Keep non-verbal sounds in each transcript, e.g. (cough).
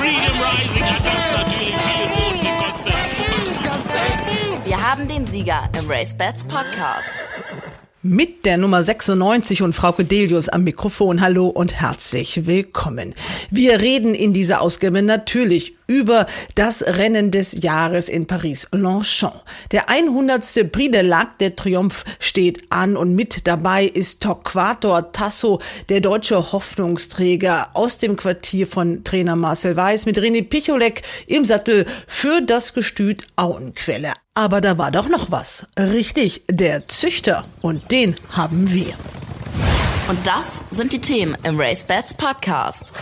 Freedom Rising hat das natürlich viel gekostet. Wir haben den Sieger im Race Bats Podcast. Mit der Nummer 96 und Frau Delius am Mikrofon. Hallo und herzlich willkommen. Wir reden in dieser Ausgabe natürlich über das Rennen des Jahres in Paris, Longchamp. Der 100. Prix de l'Arc de Triomphe steht an und mit dabei ist Torquator Tasso, der deutsche Hoffnungsträger aus dem Quartier von Trainer Marcel Weiß mit René Picholek im Sattel für das Gestüt Auenquelle. Aber da war doch noch was. Richtig, der Züchter. Und den haben wir. Und das sind die Themen im Race Bats Podcast.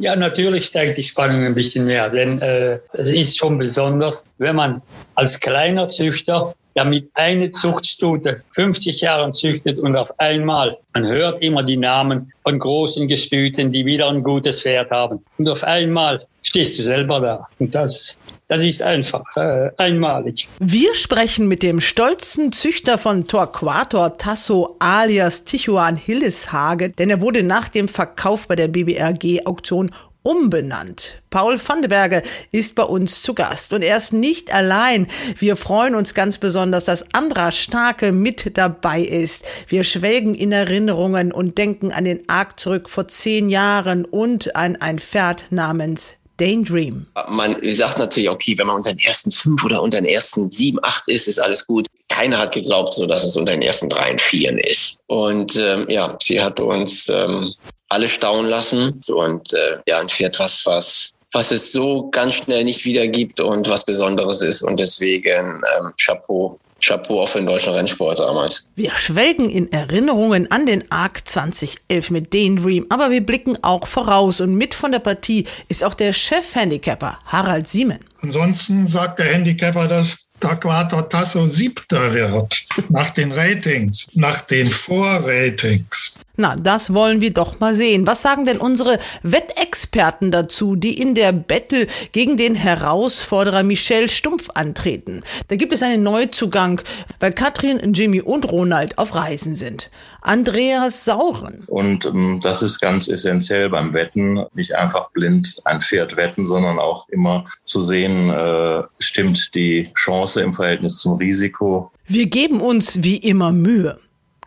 Ja, natürlich steigt die Spannung ein bisschen mehr, denn äh, es ist schon besonders, wenn man als kleiner Züchter damit eine Zuchtstute 50 Jahre züchtet und auf einmal, man hört immer die Namen von großen Gestüten, die wieder ein gutes Pferd haben. Und auf einmal stehst du selber da. Und das, das ist einfach äh, einmalig. Wir sprechen mit dem stolzen Züchter von Torquator Tasso alias Tichuan Hilleshage, denn er wurde nach dem Verkauf bei der BBRG-Auktion umbenannt. Paul van de Berge ist bei uns zu Gast und er ist nicht allein. Wir freuen uns ganz besonders, dass Andra Starke mit dabei ist. Wir schwelgen in Erinnerungen und denken an den Arc zurück vor zehn Jahren und an ein Pferd namens Daydream. Man sagt natürlich, okay, wenn man unter den ersten fünf oder unter den ersten sieben, acht ist, ist alles gut. Keiner hat geglaubt, so dass es unter den ersten drei und vieren ist. Und ähm, ja, sie hat uns ähm, alle staunen lassen. Und äh, ja, Pferd, was, was, was es so ganz schnell nicht wieder gibt und was Besonderes ist. Und deswegen ähm, Chapeau. Chapeau auch für den deutschen Rennsport damals. Wir schwelgen in Erinnerungen an den ARC 2011 mit Dream, aber wir blicken auch voraus und mit von der Partie ist auch der Chef-Handicapper Harald Siemen. Ansonsten sagt der Handicapper, dass Aquator Tasso siebter wird. Nach den Ratings, nach den Vorratings. Na, das wollen wir doch mal sehen. Was sagen denn unsere Wettexperten dazu, die in der Battle gegen den Herausforderer Michel Stumpf antreten? Da gibt es einen Neuzugang, weil Katrin, Jimmy und Ronald auf Reisen sind. Andreas Sauren. Und ähm, das ist ganz essentiell beim Wetten, nicht einfach blind ein Pferd wetten, sondern auch immer zu sehen, äh, stimmt die Chance im Verhältnis zum Risiko. Wir geben uns wie immer Mühe.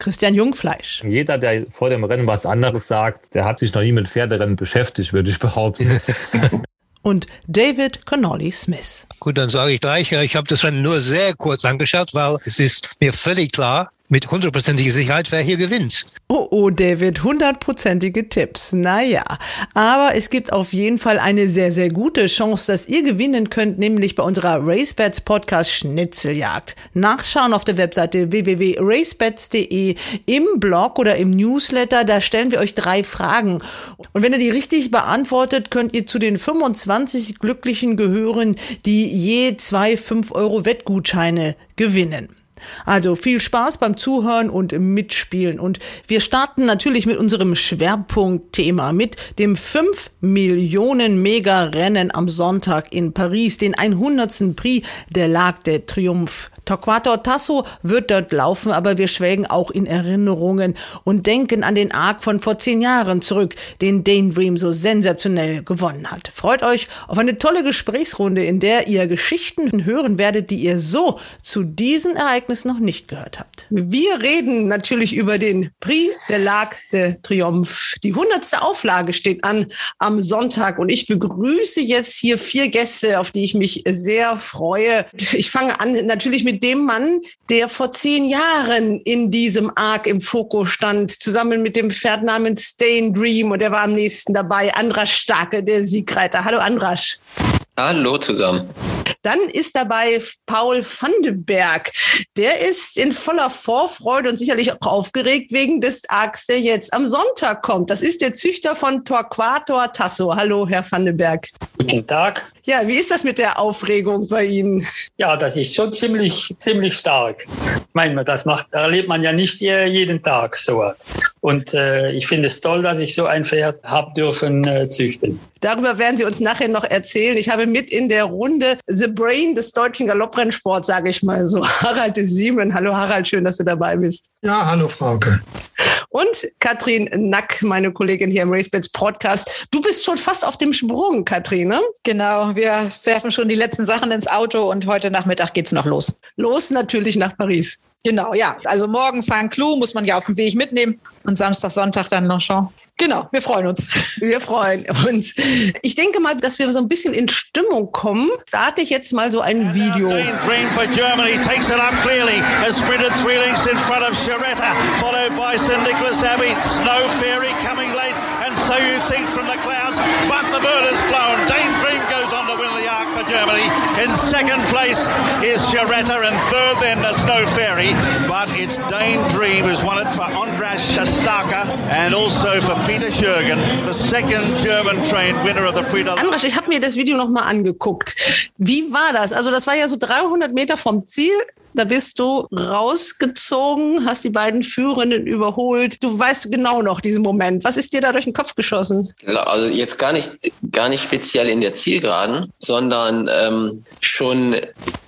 Christian Jungfleisch. Jeder, der vor dem Rennen was anderes sagt, der hat sich noch nie mit Pferderennen beschäftigt, würde ich behaupten. (laughs) und David Connolly Smith. Gut, dann sage ich gleich, ich habe das Rennen nur sehr kurz angeschaut, weil es ist mir völlig klar, mit hundertprozentiger Sicherheit, wer hier gewinnt. Oh, oh, David, hundertprozentige Tipps. Naja, aber es gibt auf jeden Fall eine sehr, sehr gute Chance, dass ihr gewinnen könnt, nämlich bei unserer RaceBets Podcast Schnitzeljagd. Nachschauen auf der Webseite www.racebets.de im Blog oder im Newsletter, da stellen wir euch drei Fragen. Und wenn ihr die richtig beantwortet, könnt ihr zu den 25 Glücklichen gehören, die je zwei 5 Euro Wettgutscheine gewinnen. Also viel Spaß beim Zuhören und Mitspielen. Und wir starten natürlich mit unserem Schwerpunktthema, mit dem 5 Millionen Mega-Rennen am Sonntag in Paris, den 100. Prix der Lac de Triomphe. Torquato Tasso wird dort laufen, aber wir schwelgen auch in Erinnerungen und denken an den Arc von vor zehn Jahren zurück, den Dane Dream so sensationell gewonnen hat. Freut euch auf eine tolle Gesprächsrunde, in der ihr Geschichten hören werdet, die ihr so zu diesen Ereignissen noch nicht gehört habt. Wir reden natürlich über den Prix de l'Arc de Triomphe. Die hundertste Auflage steht an am Sonntag und ich begrüße jetzt hier vier Gäste, auf die ich mich sehr freue. Ich fange an natürlich mit mit dem Mann, der vor zehn Jahren in diesem Arc im Fokus stand, zusammen mit dem Pferd namens Stain Dream und er war am nächsten dabei, Andras Starke, der Siegreiter. Hallo Andras. Hallo zusammen. Dann ist dabei Paul Vandenberg. Der ist in voller Vorfreude und sicherlich auch aufgeregt wegen des Arcs, der jetzt am Sonntag kommt. Das ist der Züchter von Torquator Tasso. Hallo, Herr Vandenberg. Guten Tag. Ja, wie ist das mit der Aufregung bei Ihnen? Ja, das ist schon ziemlich, ziemlich stark. Ich meine, das macht, erlebt man ja nicht jeden Tag so. Und äh, ich finde es toll, dass ich so ein Pferd habe dürfen äh, züchten. Darüber werden Sie uns nachher noch erzählen. Ich habe mit in der Runde The Brain des deutschen Galopprennsports, sage ich mal so. (laughs) Harald Siemen. Hallo Harald, schön, dass du dabei bist. Ja, hallo Frauke. Und Katrin Nack, meine Kollegin hier im RaceBets Podcast. Du bist schon fast auf dem Sprung, Katrin, ne? Genau, wir werfen schon die letzten Sachen ins Auto und heute Nachmittag geht's noch los. Los natürlich nach Paris. Genau, ja. Also morgen Saint-Cloud muss man ja auf dem Weg mitnehmen und Samstag, Sonntag dann Longchamp. Genau, wir freuen uns. Wir freuen uns. Ich denke mal, dass wir so ein bisschen in Stimmung kommen. Starte ich jetzt mal so ein Video. Dream for Germany takes it up clearly. Has sprinted three lengths in front of Charetta, followed by St. Nicholas Abbey. Snow Fairy coming late, and so you think from the clouds. But the bird has flown. Dane Dream goes on to win the arc for Germany. In second place is Charetta, and third then the Snow Fairy. But it's Dane Dream who's won it for Andras Shastaka and also for Peter Jürgen, the second German-trained winner of the Prix Andras, ich habe mir das Video nochmal angeguckt. Wie war das? Also das war ja so 300 Meter vom Ziel. Da bist du rausgezogen, hast die beiden Führenden überholt. Du weißt genau noch diesen Moment. Was ist dir da durch den Kopf geschossen? Also jetzt gar nicht, gar nicht speziell in der Zielgeraden, sondern ähm, schon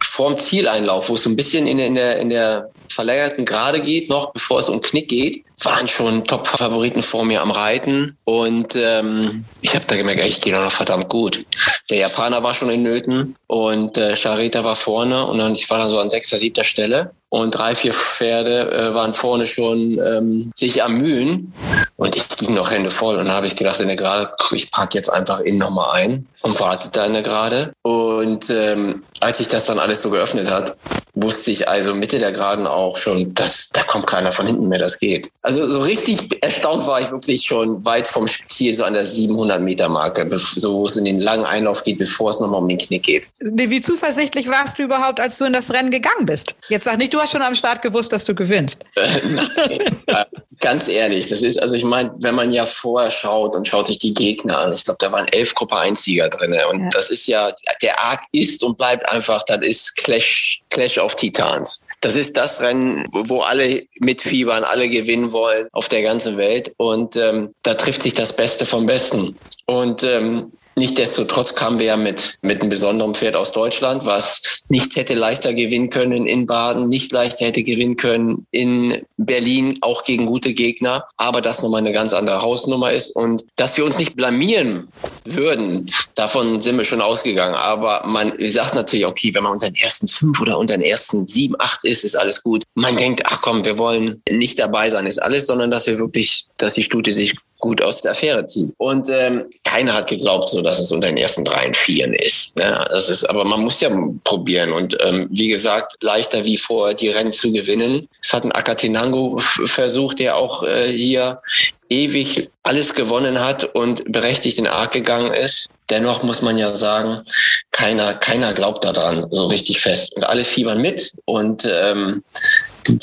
vorm Zieleinlauf, wo es so ein bisschen in, in, der, in der verlängerten Gerade geht, noch bevor es um Knick geht, waren schon Top-Favoriten vor mir am Reiten. Und ähm, ich habe da gemerkt, ich gehe noch verdammt gut. Der Japaner war schon in Nöten und äh, Charita war vorne und dann, ich war dann so an sechster, siebter Stelle. Und drei, vier Pferde äh, waren vorne schon ähm, sich am Mühen. Und ich ging noch Hände voll. Und dann habe ich gedacht, in der Gerade, ich packe jetzt einfach innen nochmal ein und warte da in der Gerade. Und ähm, als sich das dann alles so geöffnet hat, wusste ich also Mitte der Geraden auch schon, dass da kommt keiner von hinten mehr, das geht. Also so richtig erstaunt war ich wirklich schon weit vom Ziel, so an der 700 Meter Marke, so wo es in den langen Einlauf geht, bevor es nochmal um den Knick geht. Wie zuversichtlich warst du überhaupt, als du in das Rennen gegangen bist? Jetzt sag nicht, du hast schon am Start gewusst, dass du gewinnst. Nein, (laughs) ganz ehrlich, das ist, also ich meine, wenn man ja vorher schaut und schaut sich die Gegner an, ich glaube, da waren elf Gruppe 1 Sieger drin und ja. das ist ja, der Arc ist und bleibt einfach, das ist Clash, Clash of Titans. Das ist das Rennen, wo alle mitfiebern, alle gewinnen wollen auf der ganzen Welt und ähm, da trifft sich das Beste vom Besten. Und ähm, Nichtsdestotrotz kamen wir ja mit, mit einem besonderen Pferd aus Deutschland, was nicht hätte leichter gewinnen können in Baden, nicht leichter hätte gewinnen können in Berlin, auch gegen gute Gegner, aber das nochmal eine ganz andere Hausnummer ist und dass wir uns nicht blamieren würden, davon sind wir schon ausgegangen. Aber man sagt natürlich, okay, wenn man unter den ersten fünf oder unter den ersten sieben, acht ist, ist alles gut. Man denkt, ach komm, wir wollen nicht dabei sein, ist alles, sondern dass wir wirklich, dass die Stute sich gut aus der Affäre ziehen. Und ähm, keiner hat geglaubt, so dass es unter den ersten drei und vieren ist. Ja, das ist, aber man muss ja probieren. Und ähm, wie gesagt, leichter wie vor die Rennen zu gewinnen. Es hat ein Akatinango versucht, der auch äh, hier ewig alles gewonnen hat und berechtigt in Arc gegangen ist. Dennoch muss man ja sagen, keiner, keiner glaubt daran so richtig fest. Und alle fiebern mit und ähm,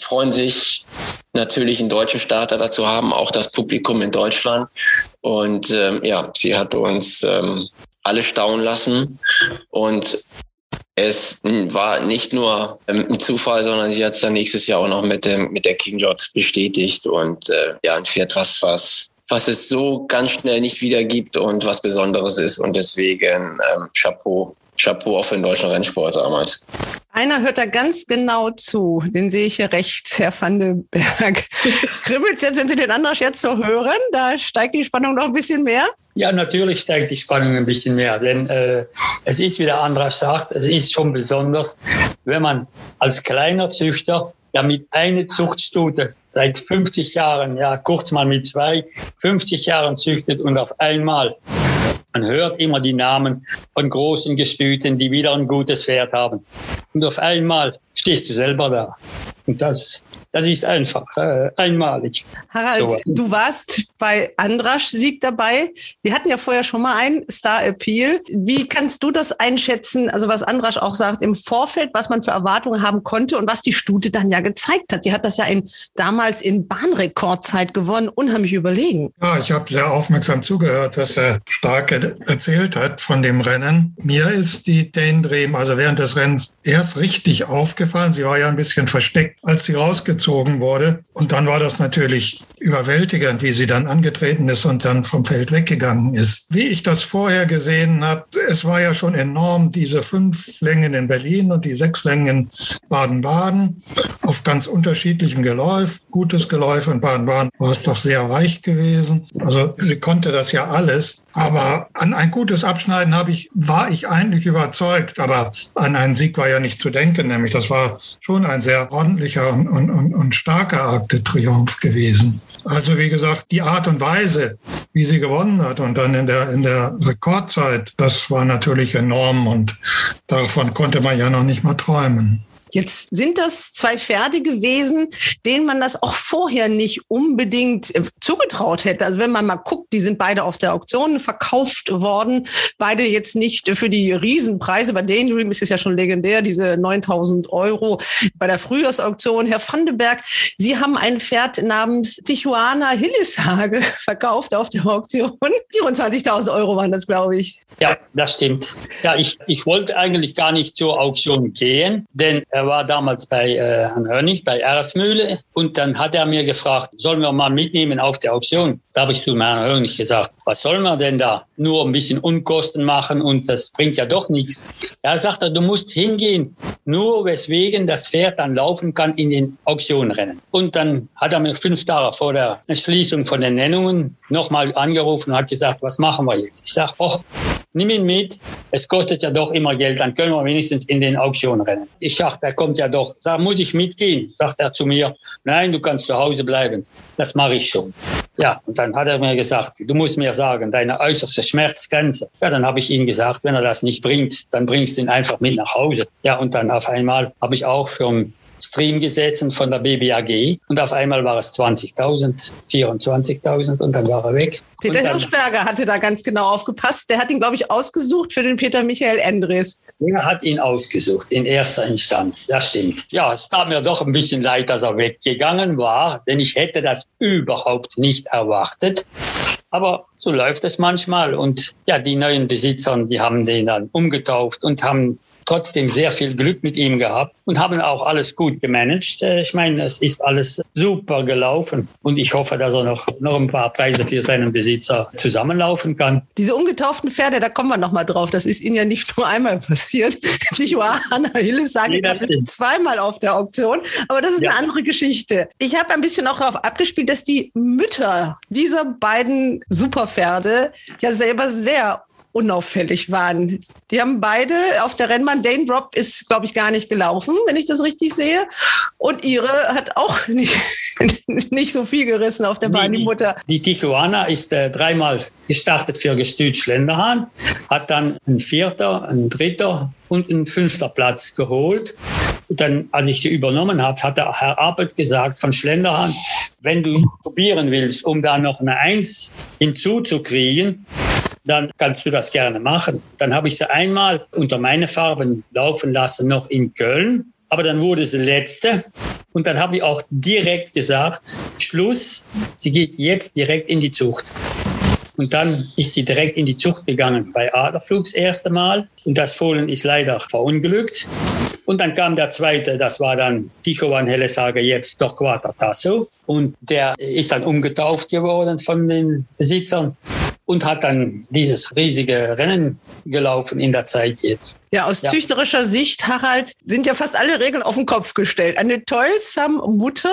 freuen sich natürlich einen deutschen Starter dazu haben, auch das Publikum in Deutschland. Und ähm, ja, sie hat uns ähm, alle staunen lassen. Und es war nicht nur ähm, ein Zufall, sondern sie hat es dann nächstes Jahr auch noch mit, dem, mit der King George bestätigt. Und äh, ja, ein Pferd, was, was, was es so ganz schnell nicht wieder gibt und was Besonderes ist. Und deswegen ähm, Chapeau Chapeau auch für den deutschen Rennsport damals. Einer hört da ganz genau zu. Den sehe ich hier rechts, Herr van den Berg. (laughs) Kribbelt jetzt, wenn Sie den Andras jetzt so hören? Da steigt die Spannung noch ein bisschen mehr? Ja, natürlich steigt die Spannung ein bisschen mehr, denn äh, es ist, wie der Andras sagt, es ist schon besonders, wenn man als kleiner Züchter ja mit einer Zuchtstute seit 50 Jahren, ja kurz mal mit zwei, 50 Jahren züchtet und auf einmal man hört immer die Namen von großen Gestüten, die wieder ein gutes Pferd haben. Und auf einmal stehst du selber da. Und das, das ist einfach äh, einmalig. Harald, so. du warst bei Andrasch Sieg dabei. Wir hatten ja vorher schon mal einen Star Appeal. Wie kannst du das einschätzen? Also was Andrasch auch sagt im Vorfeld, was man für Erwartungen haben konnte und was die Stute dann ja gezeigt hat. Die hat das ja in, damals in Bahnrekordzeit gewonnen, unheimlich überlegen. Ja, ich habe sehr aufmerksam zugehört, was er stark erzählt hat von dem Rennen. Mir ist die Dane Dream also während des Rennens erst richtig aufgefallen. Sie war ja ein bisschen versteckt, als sie rausgezogen wurde. Und dann war das natürlich überwältigend, wie sie dann angetreten ist und dann vom Feld weggegangen ist. Wie ich das vorher gesehen habe, es war ja schon enorm, diese fünf Längen in Berlin und die sechs Längen in Baden-Baden auf ganz unterschiedlichem Geläuf. Gutes Geläuf in Baden-Baden war es doch sehr weich gewesen. Also sie konnte das ja alles. Aber an ein gutes Abschneiden habe ich, war ich eigentlich überzeugt. Aber an einen Sieg war ja nicht zu denken. Nämlich das war schon ein sehr ordentlicher und, und, und starker Akte Triumph gewesen. Also wie gesagt, die Art und Weise, wie sie gewonnen hat und dann in der, in der Rekordzeit, das war natürlich enorm und davon konnte man ja noch nicht mal träumen. Jetzt sind das zwei Pferde gewesen, denen man das auch vorher nicht unbedingt äh, zugetraut hätte. Also wenn man mal guckt, die sind beide auf der Auktion verkauft worden. Beide jetzt nicht für die Riesenpreise. Bei Daydream ist es ja schon legendär, diese 9000 Euro bei der Frühjahrsauktion. Herr Vandenberg, Sie haben ein Pferd namens Tijuana Hilleshage (laughs) verkauft auf der Auktion. 24.000 Euro waren das, glaube ich. Ja, das stimmt. Ja, ich, ich wollte eigentlich gar nicht zur Auktion gehen, denn er war damals bei äh, Herrn Hönig, bei Erfmühle. Und dann hat er mir gefragt, sollen wir mal mitnehmen auf die Auktion? Da habe ich zu Herrn Hönig gesagt, was sollen wir denn da? Nur ein bisschen Unkosten machen und das bringt ja doch nichts. Er sagte, du musst hingehen, nur weswegen das Pferd dann laufen kann in den Auktionrennen. Und dann hat er mir fünf Tage vor der Schließung von den Nennungen nochmal angerufen und hat gesagt, was machen wir jetzt? Ich sage, ach, nimm ihn mit. Es kostet ja doch immer Geld, dann können wir wenigstens in den Auktion rennen. Ich sagte, er kommt ja doch. Sag, muss ich mitgehen? Sagt er zu mir, nein, du kannst zu Hause bleiben. Das mache ich schon. Ja, und dann hat er mir gesagt, du musst mir sagen, deine äußerste Schmerzgrenze. Ja, dann habe ich ihm gesagt, wenn er das nicht bringt, dann bringst du ihn einfach mit nach Hause. Ja, und dann auf einmal habe ich auch für Stream gesetzt von der BBAG und auf einmal war es 20.000, 24.000 und dann war er weg. Peter Hirschberger hatte da ganz genau aufgepasst. Der hat ihn, glaube ich, ausgesucht für den Peter Michael Endres. Er hat ihn ausgesucht in erster Instanz, das stimmt. Ja, es tat mir doch ein bisschen leid, dass er weggegangen war, denn ich hätte das überhaupt nicht erwartet. Aber so läuft es manchmal. Und ja, die neuen Besitzer, die haben den dann umgetauft und haben trotzdem sehr viel Glück mit ihm gehabt und haben auch alles gut gemanagt. Äh, ich meine, es ist alles super gelaufen und ich hoffe, dass er noch, noch ein paar Preise für seinen Besitzer zusammenlaufen kann. Diese ungetauften Pferde, da kommen wir noch mal drauf. Das ist Ihnen ja nicht nur einmal passiert. (laughs) Nicht wahr? Anna Hilles sage ich zweimal auf der Auktion, aber das ist ja. eine andere Geschichte. Ich habe ein bisschen auch darauf abgespielt, dass die Mütter dieser beiden Superpferde ja selber sehr unauffällig waren. Die haben beide auf der Rennbahn, Dane Drop ist, glaube ich, gar nicht gelaufen, wenn ich das richtig sehe. Und ihre hat auch (laughs) nicht, nicht so viel gerissen auf der Bahn, die, die Mutter. Die Tijuana ist äh, dreimal gestartet für Gestüt Schlenderhahn, hat dann ein vierter, ein dritter und ein fünfter Platz geholt. Und dann, als ich sie übernommen habe, hat der Herr Appelt gesagt von Schlenderhahn, wenn du probieren willst, um da noch eine Eins hinzuzukriegen, dann kannst du das gerne machen. Dann habe ich sie einmal unter meine Farben laufen lassen, noch in Köln. Aber dann wurde sie letzte. Und dann habe ich auch direkt gesagt, Schluss, sie geht jetzt direkt in die Zucht. Und dann ist sie direkt in die Zucht gegangen bei Adlerflug das erste Mal. Und das Fohlen ist leider verunglückt. Und dann kam der zweite, das war dann Tichowan Hellesage, jetzt Torquato Tasso. Und der ist dann umgetauft geworden von den Besitzern und hat dann dieses riesige Rennen gelaufen in der Zeit jetzt. Ja, aus ja. züchterischer Sicht, Harald, sind ja fast alle Regeln auf den Kopf gestellt. Eine tollsame Mutter.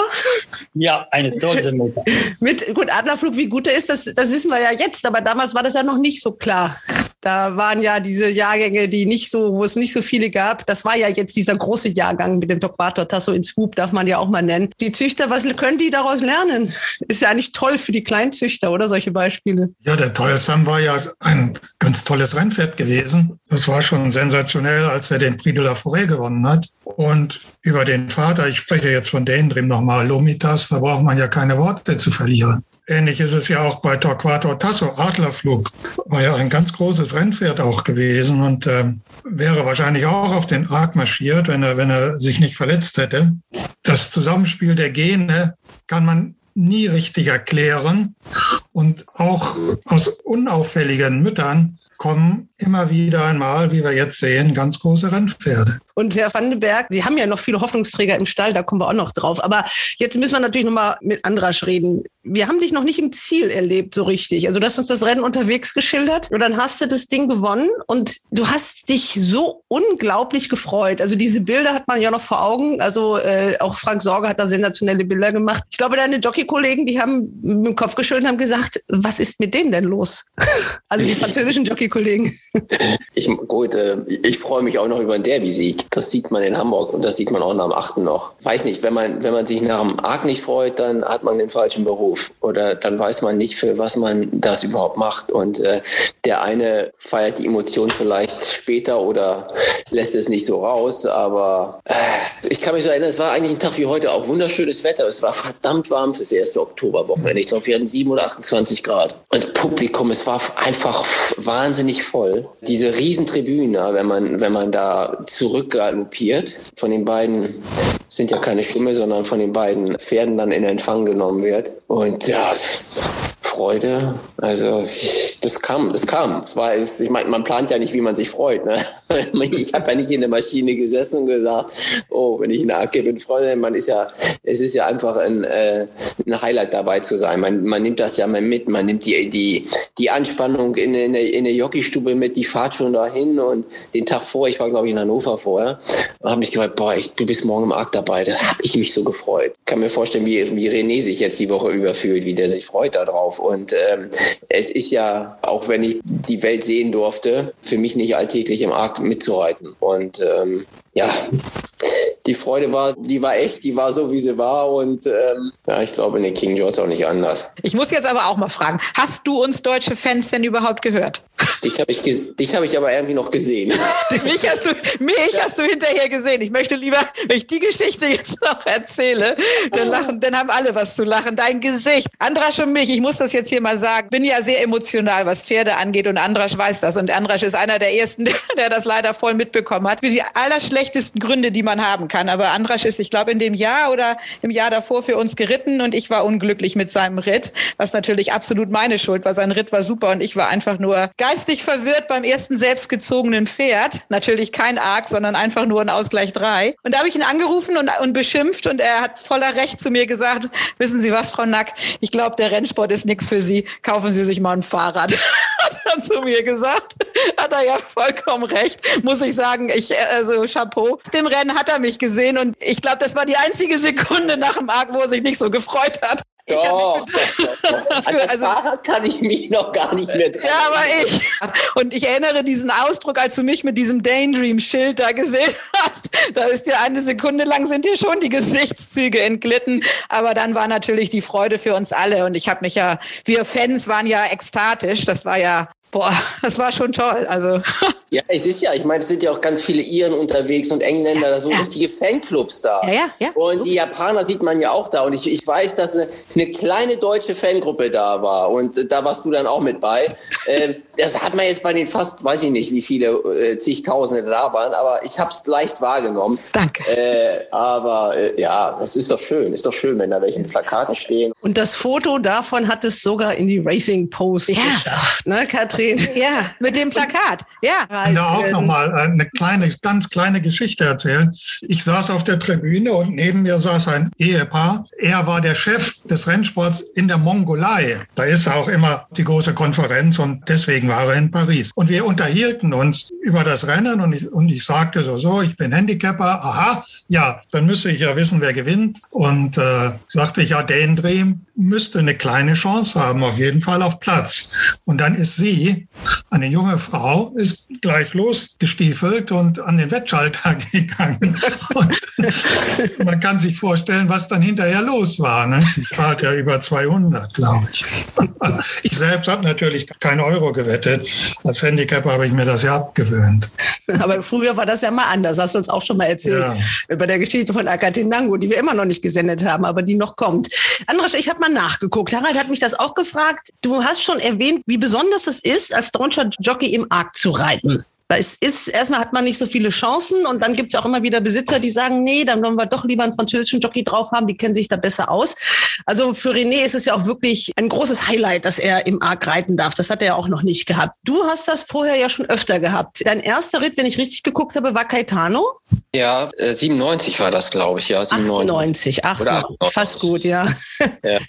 Ja, eine tolle Mutter. (laughs) Mit, gut, Adlerflug, wie gut er ist, das, das wissen wir ja jetzt, aber damals war das ja noch nicht so klar. Da waren ja diese Jahrgänge, die nicht so, wo es nicht so viele gab. Das war ja jetzt dieser große Jahrgang mit dem Dogmator Tasso in Swoop, darf man ja auch mal nennen. Die Züchter, was können die daraus lernen? Ist ja eigentlich toll für die Kleinzüchter, oder solche Beispiele? Ja, der Teilsam war ja ein ganz tolles Rennpferd gewesen. Das war schon sensationell, als er den Prix de la Forêt gewonnen hat. Und über den Vater, ich spreche jetzt von Dendrim nochmal, Lomitas, da braucht man ja keine Worte zu verlieren. Ähnlich ist es ja auch bei Torquato Tasso, Adlerflug, war ja ein ganz großes Rennpferd auch gewesen und äh, wäre wahrscheinlich auch auf den Arc marschiert, wenn er, wenn er sich nicht verletzt hätte. Das Zusammenspiel der Gene kann man nie richtig erklären. Und auch aus unauffälligen Müttern kommen immer wieder einmal, wie wir jetzt sehen, ganz große Rennpferde. Und Herr Vandenberg, Sie haben ja noch viele Hoffnungsträger im Stall, da kommen wir auch noch drauf. Aber jetzt müssen wir natürlich nochmal mit Andrasch reden. Wir haben dich noch nicht im Ziel erlebt, so richtig. Also du hast uns das Rennen unterwegs geschildert und dann hast du das Ding gewonnen und du hast dich so unglaublich gefreut. Also diese Bilder hat man ja noch vor Augen. Also äh, auch Frank Sorge hat da sensationelle Bilder gemacht. Ich glaube, deine Jockey-Kollegen, die haben mit dem Kopf geschüttelt und haben gesagt, was ist mit dem denn los? (laughs) also die (laughs) französischen Jockey-Kollegen. Ich, gut, äh, ich freue mich auch noch über einen Derby-Sieg. Das sieht man in Hamburg und das sieht man auch nach dem 8. noch. Weiß nicht, wenn man, wenn man sich nach dem Arc nicht freut, dann hat man den falschen Beruf. Oder dann weiß man nicht, für was man das überhaupt macht. Und äh, der eine feiert die Emotion vielleicht später oder lässt es nicht so raus. Aber äh, ich kann mich so erinnern, es war eigentlich ein Tag wie heute auch wunderschönes Wetter. Es war verdammt warm fürs erste Oktoberwochenende. Ich glaube, wir hatten 7 oder 28 Grad. Und Publikum, es war einfach wahnsinnig voll. Diese Riesentribüne, wenn man, wenn man da zurückgaloppiert, von den beiden sind ja keine Schumme, sondern von den beiden Pferden dann in Empfang genommen wird. Und ja, Freude, also das kam, das kam. Es war, ich meine, man plant ja nicht, wie man sich freut. Ne? (laughs) Ich habe ja nicht in der Maschine gesessen und gesagt, oh, wenn ich in der AK bin, Freunde, man ist ja, es ist ja einfach ein, äh, ein Highlight dabei zu sein. Man, man nimmt das ja mal mit, man nimmt die, die, die Anspannung in, in, der, in der Jockeystube mit, die Fahrt schon dahin und den Tag vor, ich war glaube ich in Hannover vorher, habe mich gefragt, boah, ich, du bist morgen im Arc dabei, da habe ich mich so gefreut. Ich kann mir vorstellen, wie, wie René sich jetzt die Woche überfühlt, wie der sich freut darauf. Und ähm, es ist ja, auch wenn ich die Welt sehen durfte, für mich nicht alltäglich im Arc mitzureiten. Und ähm, ja, die Freude war, die war echt, die war so, wie sie war. Und ähm, ja, ich glaube, in den King George auch nicht anders. Ich muss jetzt aber auch mal fragen, hast du uns deutsche Fans denn überhaupt gehört? Dich habe ich, dich hab ich aber irgendwie noch gesehen. (laughs) mich, hast du, mich hast du hinterher gesehen. Ich möchte lieber, wenn ich die Geschichte jetzt noch erzähle, dann, lachen, dann haben alle was zu lachen. Dein Gesicht. Andrasch und mich, ich muss das jetzt hier mal sagen, bin ja sehr emotional, was Pferde angeht und Andrasch weiß das. Und Andrasch ist einer der ersten, (laughs) der das leider voll mitbekommen hat. Für die allerschlechtesten Gründe, die man haben kann. Aber Andrasch ist, ich glaube, in dem Jahr oder im Jahr davor für uns geritten und ich war unglücklich mit seinem Ritt, was natürlich absolut meine Schuld war. Sein Ritt war super und ich war einfach nur geistig verwirrt beim ersten selbstgezogenen Pferd. Natürlich kein Arc, sondern einfach nur ein Ausgleich 3. Und da habe ich ihn angerufen und, und beschimpft und er hat voller Recht zu mir gesagt, wissen Sie was, Frau Nack, ich glaube, der Rennsport ist nichts für Sie. Kaufen Sie sich mal ein Fahrrad. (laughs) (laughs) hat er zu mir gesagt. Hat er ja vollkommen recht. Muss ich sagen, ich, also Chapeau. Dem Rennen hat er mich gesehen und ich glaube, das war die einzige Sekunde nach dem Arc, wo er sich nicht so gefreut hat. Doch, doch, doch, An das also, Fahrrad kann ich mich noch gar nicht mehr dran Ja, aber ich. Und ich erinnere diesen Ausdruck, als du mich mit diesem Daydream-Schild da gesehen hast. Da ist dir eine Sekunde lang sind dir schon die Gesichtszüge entglitten. Aber dann war natürlich die Freude für uns alle. Und ich habe mich ja, wir Fans waren ja ekstatisch. Das war ja Boah, (laughs) das war schon toll. Also. (laughs) Ja, es ist ja, ich meine, es sind ja auch ganz viele Iren unterwegs und Engländer, da so ja. richtige Fanclubs da. Ja, ja, ja. Und die Japaner sieht man ja auch da. Und ich, ich weiß, dass eine, eine kleine deutsche Fangruppe da war. Und da warst du dann auch mit bei. (laughs) äh, das hat man jetzt bei den fast, weiß ich nicht, wie viele äh, zigtausende da waren, aber ich habe es leicht wahrgenommen. Danke. Äh, aber äh, ja, das ist doch schön. Ist doch schön, wenn da welche Plakaten stehen. Und das Foto davon hat es sogar in die Racing Post ja. geschafft, ne, Katrin? Ja, mit dem Plakat. Ja kann da auch nochmal eine kleine, ganz kleine Geschichte erzählen. Ich saß auf der Tribüne und neben mir saß ein Ehepaar. Er war der Chef des Rennsports in der Mongolei. Da ist auch immer die große Konferenz und deswegen war er in Paris. Und wir unterhielten uns über das Rennen und ich, und ich sagte so, so, ich bin Handicapper. Aha, ja, dann müsste ich ja wissen, wer gewinnt. Und äh, sagte ich, ja, Dream müsste eine kleine Chance haben, auf jeden Fall auf Platz. Und dann ist sie, eine junge Frau, ist gleich losgestiefelt und an den Wettschalter (laughs) gegangen. Und (laughs) man kann sich vorstellen, was dann hinterher los war. Ne? Sie zahlt ja über 200, glaube ich. (laughs) Ich selbst habe natürlich keinen Euro gewettet. Als Handicap habe ich mir das ja abgewöhnt. Aber früher war das ja mal anders. Hast du uns auch schon mal erzählt. Ja. Über der Geschichte von Akatinango, die wir immer noch nicht gesendet haben, aber die noch kommt. Andras, ich habe mal nachgeguckt. Harald hat mich das auch gefragt. Du hast schon erwähnt, wie besonders es ist, als deutscher Jockey im Arc zu reiten. Da ist, ist erstmal hat man nicht so viele Chancen und dann gibt es auch immer wieder Besitzer, die sagen, nee, dann wollen wir doch lieber einen französischen Jockey drauf haben, die kennen sich da besser aus. Also für René ist es ja auch wirklich ein großes Highlight, dass er im Arc reiten darf. Das hat er ja auch noch nicht gehabt. Du hast das vorher ja schon öfter gehabt. Dein erster Ritt, wenn ich richtig geguckt habe, war Caetano. Ja, äh, 97 war das, glaube ich, ja. 97, 98, 98 fast gut, ja. (laughs) ja.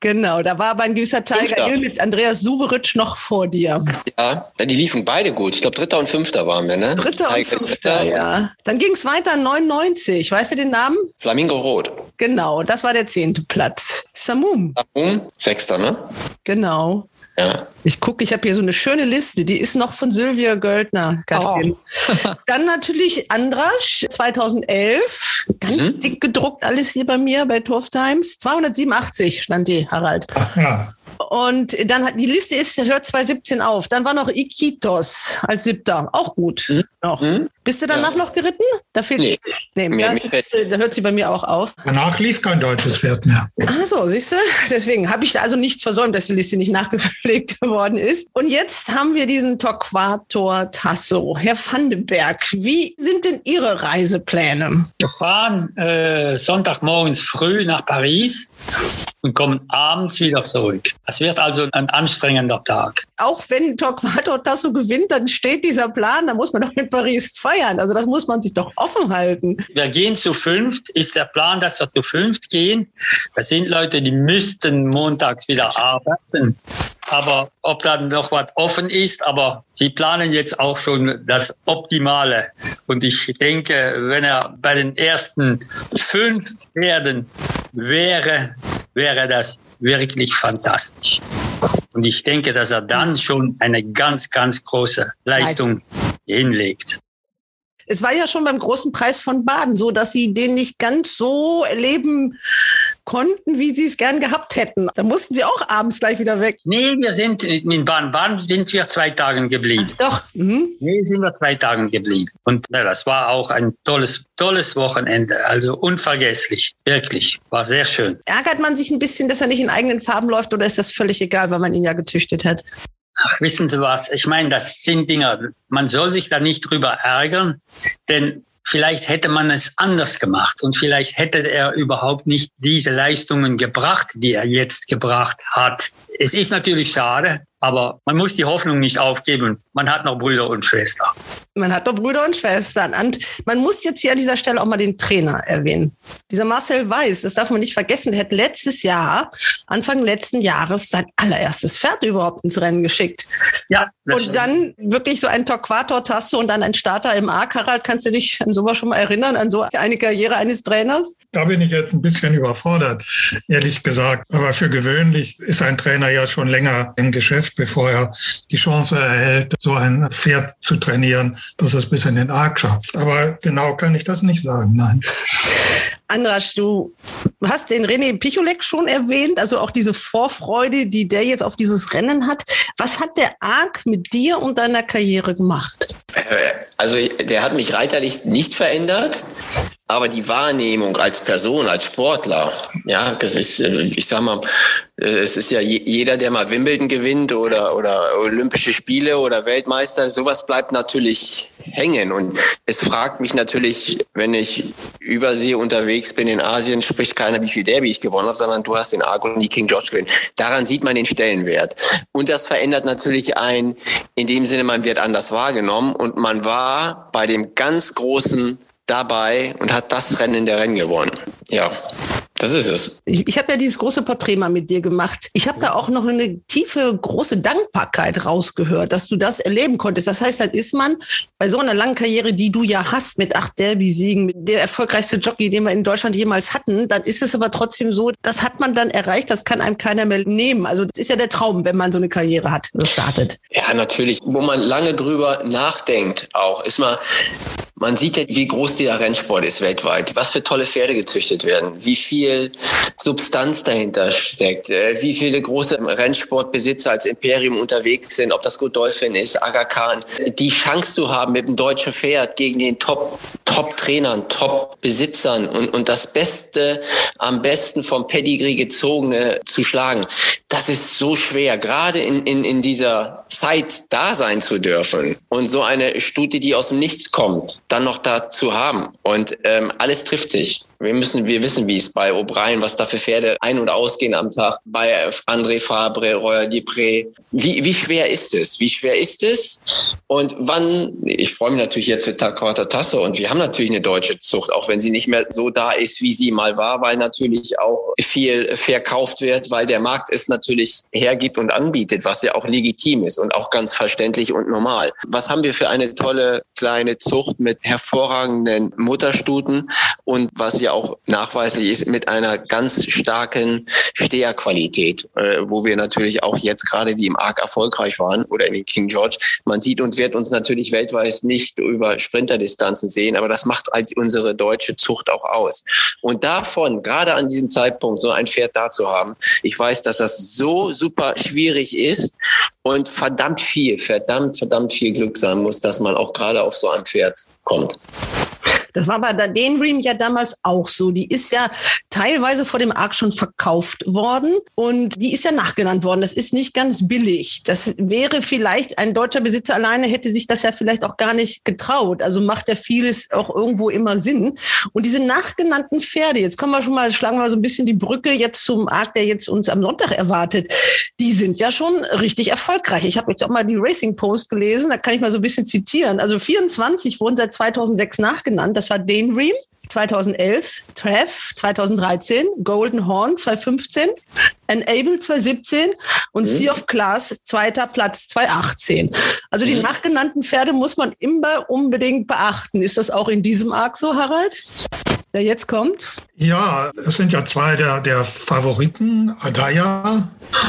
genau, da war aber ein gewisser Tiger Hill mit Andreas Suberitsch noch vor dir. Ja, die liefen beide gut. Ich glaube, dritter und fünfter waren wir, ne? Dritter und fünfter, ja. Dann ging es weiter 99. Weißt du den Namen? Flamingo Rot. Genau, das war der zehnte Platz. Samum. Samum, sechster, ne? Genau. Ja. Ich gucke, ich habe hier so eine schöne Liste, die ist noch von Sylvia Göldner. Oh. (laughs) Dann natürlich Andrasch 2011, ganz mhm. dick gedruckt alles hier bei mir bei Turf Times. 287 stand die, Harald. Ach ja. Und dann hat die Liste ist, hört 2017 auf. Dann war noch Iquitos als siebter. Auch gut. Mhm. Noch. Mhm. Bist du danach ja. noch geritten? Da fehlt nee. nee mir, mir da hört sie bei mir auch auf. Danach lief kein deutsches Pferd mehr. Ach so, siehst du? Deswegen habe ich da also nichts versäumt, dass die Liste nicht (laughs) nachgepflegt worden ist. Und jetzt haben wir diesen Torquator Tasso. Herr Vandenberg, wie sind denn Ihre Reisepläne? Wir fahren äh, Sonntagmorgens früh nach Paris und kommen abends wieder zurück. Es wird also ein anstrengender Tag. Auch wenn Torquato Tasso gewinnt, dann steht dieser Plan, da muss man doch in Paris feiern. Also das muss man sich doch offen halten. Wir gehen zu fünft, ist der Plan, dass wir zu fünft gehen. Das sind Leute, die müssten montags wieder arbeiten. Aber ob dann noch was offen ist, aber sie planen jetzt auch schon das Optimale. Und ich denke, wenn er bei den ersten fünf Pferden wäre, wäre das wirklich fantastisch. Und ich denke, dass er dann schon eine ganz, ganz große Leistung hinlegt. Es war ja schon beim großen Preis von Baden so, dass sie den nicht ganz so erleben konnten, wie sie es gern gehabt hätten. Da mussten sie auch abends gleich wieder weg. Nee, wir sind in Baden-Baden sind wir zwei Tage geblieben. Ach, doch. Mhm. Nee, sind wir zwei Tage geblieben. Und ja, das war auch ein tolles, tolles Wochenende. Also unvergesslich. Wirklich. War sehr schön. Ärgert man sich ein bisschen, dass er nicht in eigenen Farben läuft oder ist das völlig egal, weil man ihn ja gezüchtet hat? Ach, wissen Sie was? Ich meine, das sind Dinge, man soll sich da nicht drüber ärgern, denn vielleicht hätte man es anders gemacht und vielleicht hätte er überhaupt nicht diese Leistungen gebracht, die er jetzt gebracht hat. Es ist natürlich schade, aber man muss die Hoffnung nicht aufgeben. Man hat noch Brüder und Schwestern. Man hat noch Brüder und Schwestern. Und man muss jetzt hier an dieser Stelle auch mal den Trainer erwähnen. Dieser Marcel Weiß, das darf man nicht vergessen, der hat letztes Jahr, Anfang letzten Jahres, sein allererstes Pferd überhaupt ins Rennen geschickt. Ja. Und dann wirklich so ein Torquator-Tasso und dann ein Starter im A. Harald, kannst du dich an sowas schon mal erinnern, an so eine Karriere eines Trainers? Da bin ich jetzt ein bisschen überfordert, ehrlich gesagt. Aber für gewöhnlich ist ein Trainer ja schon länger im Geschäft, bevor er die Chance erhält, so ein Pferd zu trainieren, dass es bis in den Arg schafft. Aber genau kann ich das nicht sagen, nein. Andras, du hast den René Picholek schon erwähnt, also auch diese Vorfreude, die der jetzt auf dieses Rennen hat. Was hat der Arg mit dir und deiner Karriere gemacht? Äh, also der hat mich reiterlich nicht verändert. Aber die Wahrnehmung als Person, als Sportler, ja, das ist, äh, ich sag mal, äh, es ist ja jeder, der mal Wimbledon gewinnt oder, oder Olympische Spiele oder Weltmeister, sowas bleibt natürlich hängen. Und es fragt mich natürlich, wenn ich übersee unterwegs bin in Asien, spricht keiner, wie viel Derby ich gewonnen habe, sondern du hast den Argo und die King George gewinnen. Daran sieht man den Stellenwert. Und das verändert natürlich ein, in dem Sinne, man wird anders wahrgenommen und man war bei dem ganz großen dabei und hat das Rennen in der Rennen gewonnen. Ja. Das ist es. Ich, ich habe ja dieses große Porträt mal mit dir gemacht. Ich habe da auch noch eine tiefe, große Dankbarkeit rausgehört, dass du das erleben konntest. Das heißt, dann ist man bei so einer langen Karriere, die du ja hast, mit acht Derby-Siegen, mit der erfolgreichste Jockey, den wir in Deutschland jemals hatten, dann ist es aber trotzdem so, das hat man dann erreicht, das kann einem keiner mehr nehmen. Also das ist ja der Traum, wenn man so eine Karriere hat, startet. Ja, natürlich. Wo man lange drüber nachdenkt auch, ist mal, man sieht ja, wie groß dieser Rennsport ist weltweit, was für tolle Pferde gezüchtet werden, wie viel Substanz dahinter steckt, äh, wie viele große Rennsportbesitzer als Imperium unterwegs sind, ob das Godolphin ist, Aga Khan. Die Chance zu haben mit dem deutschen Pferd gegen den Top, Top-Trainern, Top-Besitzern und, und das Beste, am besten vom Pedigree gezogene zu schlagen, das ist so schwer, gerade in, in, in dieser Zeit da sein zu dürfen. Und so eine Studie, die aus dem Nichts kommt, dann noch da zu haben. Und ähm, alles trifft sich. Wir müssen, wir wissen, wie es bei O'Brien, was da für Pferde ein- und ausgehen am Tag, bei André Fabre, Royer Dupré. Wie, wie schwer ist es? Wie schwer ist es? Und wann, ich freue mich natürlich jetzt für Takata Tasso und wir haben natürlich eine deutsche Zucht, auch wenn sie nicht mehr so da ist, wie sie mal war, weil natürlich auch viel verkauft wird, weil der Markt es natürlich hergibt und anbietet, was ja auch legitim ist und auch ganz verständlich und normal. Was haben wir für eine tolle kleine Zucht mit hervorragenden Mutterstuten und was ja auch nachweislich ist, mit einer ganz starken Steherqualität, äh, wo wir natürlich auch jetzt gerade wie im Arc erfolgreich waren oder in den King George. Man sieht und wird uns natürlich weltweit nicht über Sprinterdistanzen sehen, aber das macht halt unsere deutsche Zucht auch aus. Und davon, gerade an diesem Zeitpunkt, so ein Pferd da zu haben, ich weiß, dass das so super schwierig ist und verdammt viel, verdammt, verdammt viel Glück sein muss, dass man auch gerade auf so ein Pferd kommt. Das war bei der Daydream ja damals auch so. Die ist ja teilweise vor dem Arc schon verkauft worden und die ist ja nachgenannt worden. Das ist nicht ganz billig. Das wäre vielleicht ein deutscher Besitzer alleine hätte sich das ja vielleicht auch gar nicht getraut. Also macht ja vieles auch irgendwo immer Sinn. Und diese nachgenannten Pferde, jetzt kommen wir schon mal, schlagen wir so ein bisschen die Brücke jetzt zum Arc, der jetzt uns am Sonntag erwartet. Die sind ja schon richtig erfolgreich. Ich habe jetzt auch mal die Racing Post gelesen, da kann ich mal so ein bisschen zitieren. Also 24 wurden seit 2006 nachgenannt. Das war Daydream 2011, Trev 2013, Golden Horn 2015, Enable 2017 und mhm. Sea of Class zweiter Platz 2018. Also die mhm. nachgenannten Pferde muss man immer unbedingt beachten. Ist das auch in diesem Arc so, Harald? Der jetzt kommt? Ja, es sind ja zwei der, der Favoriten, Adaya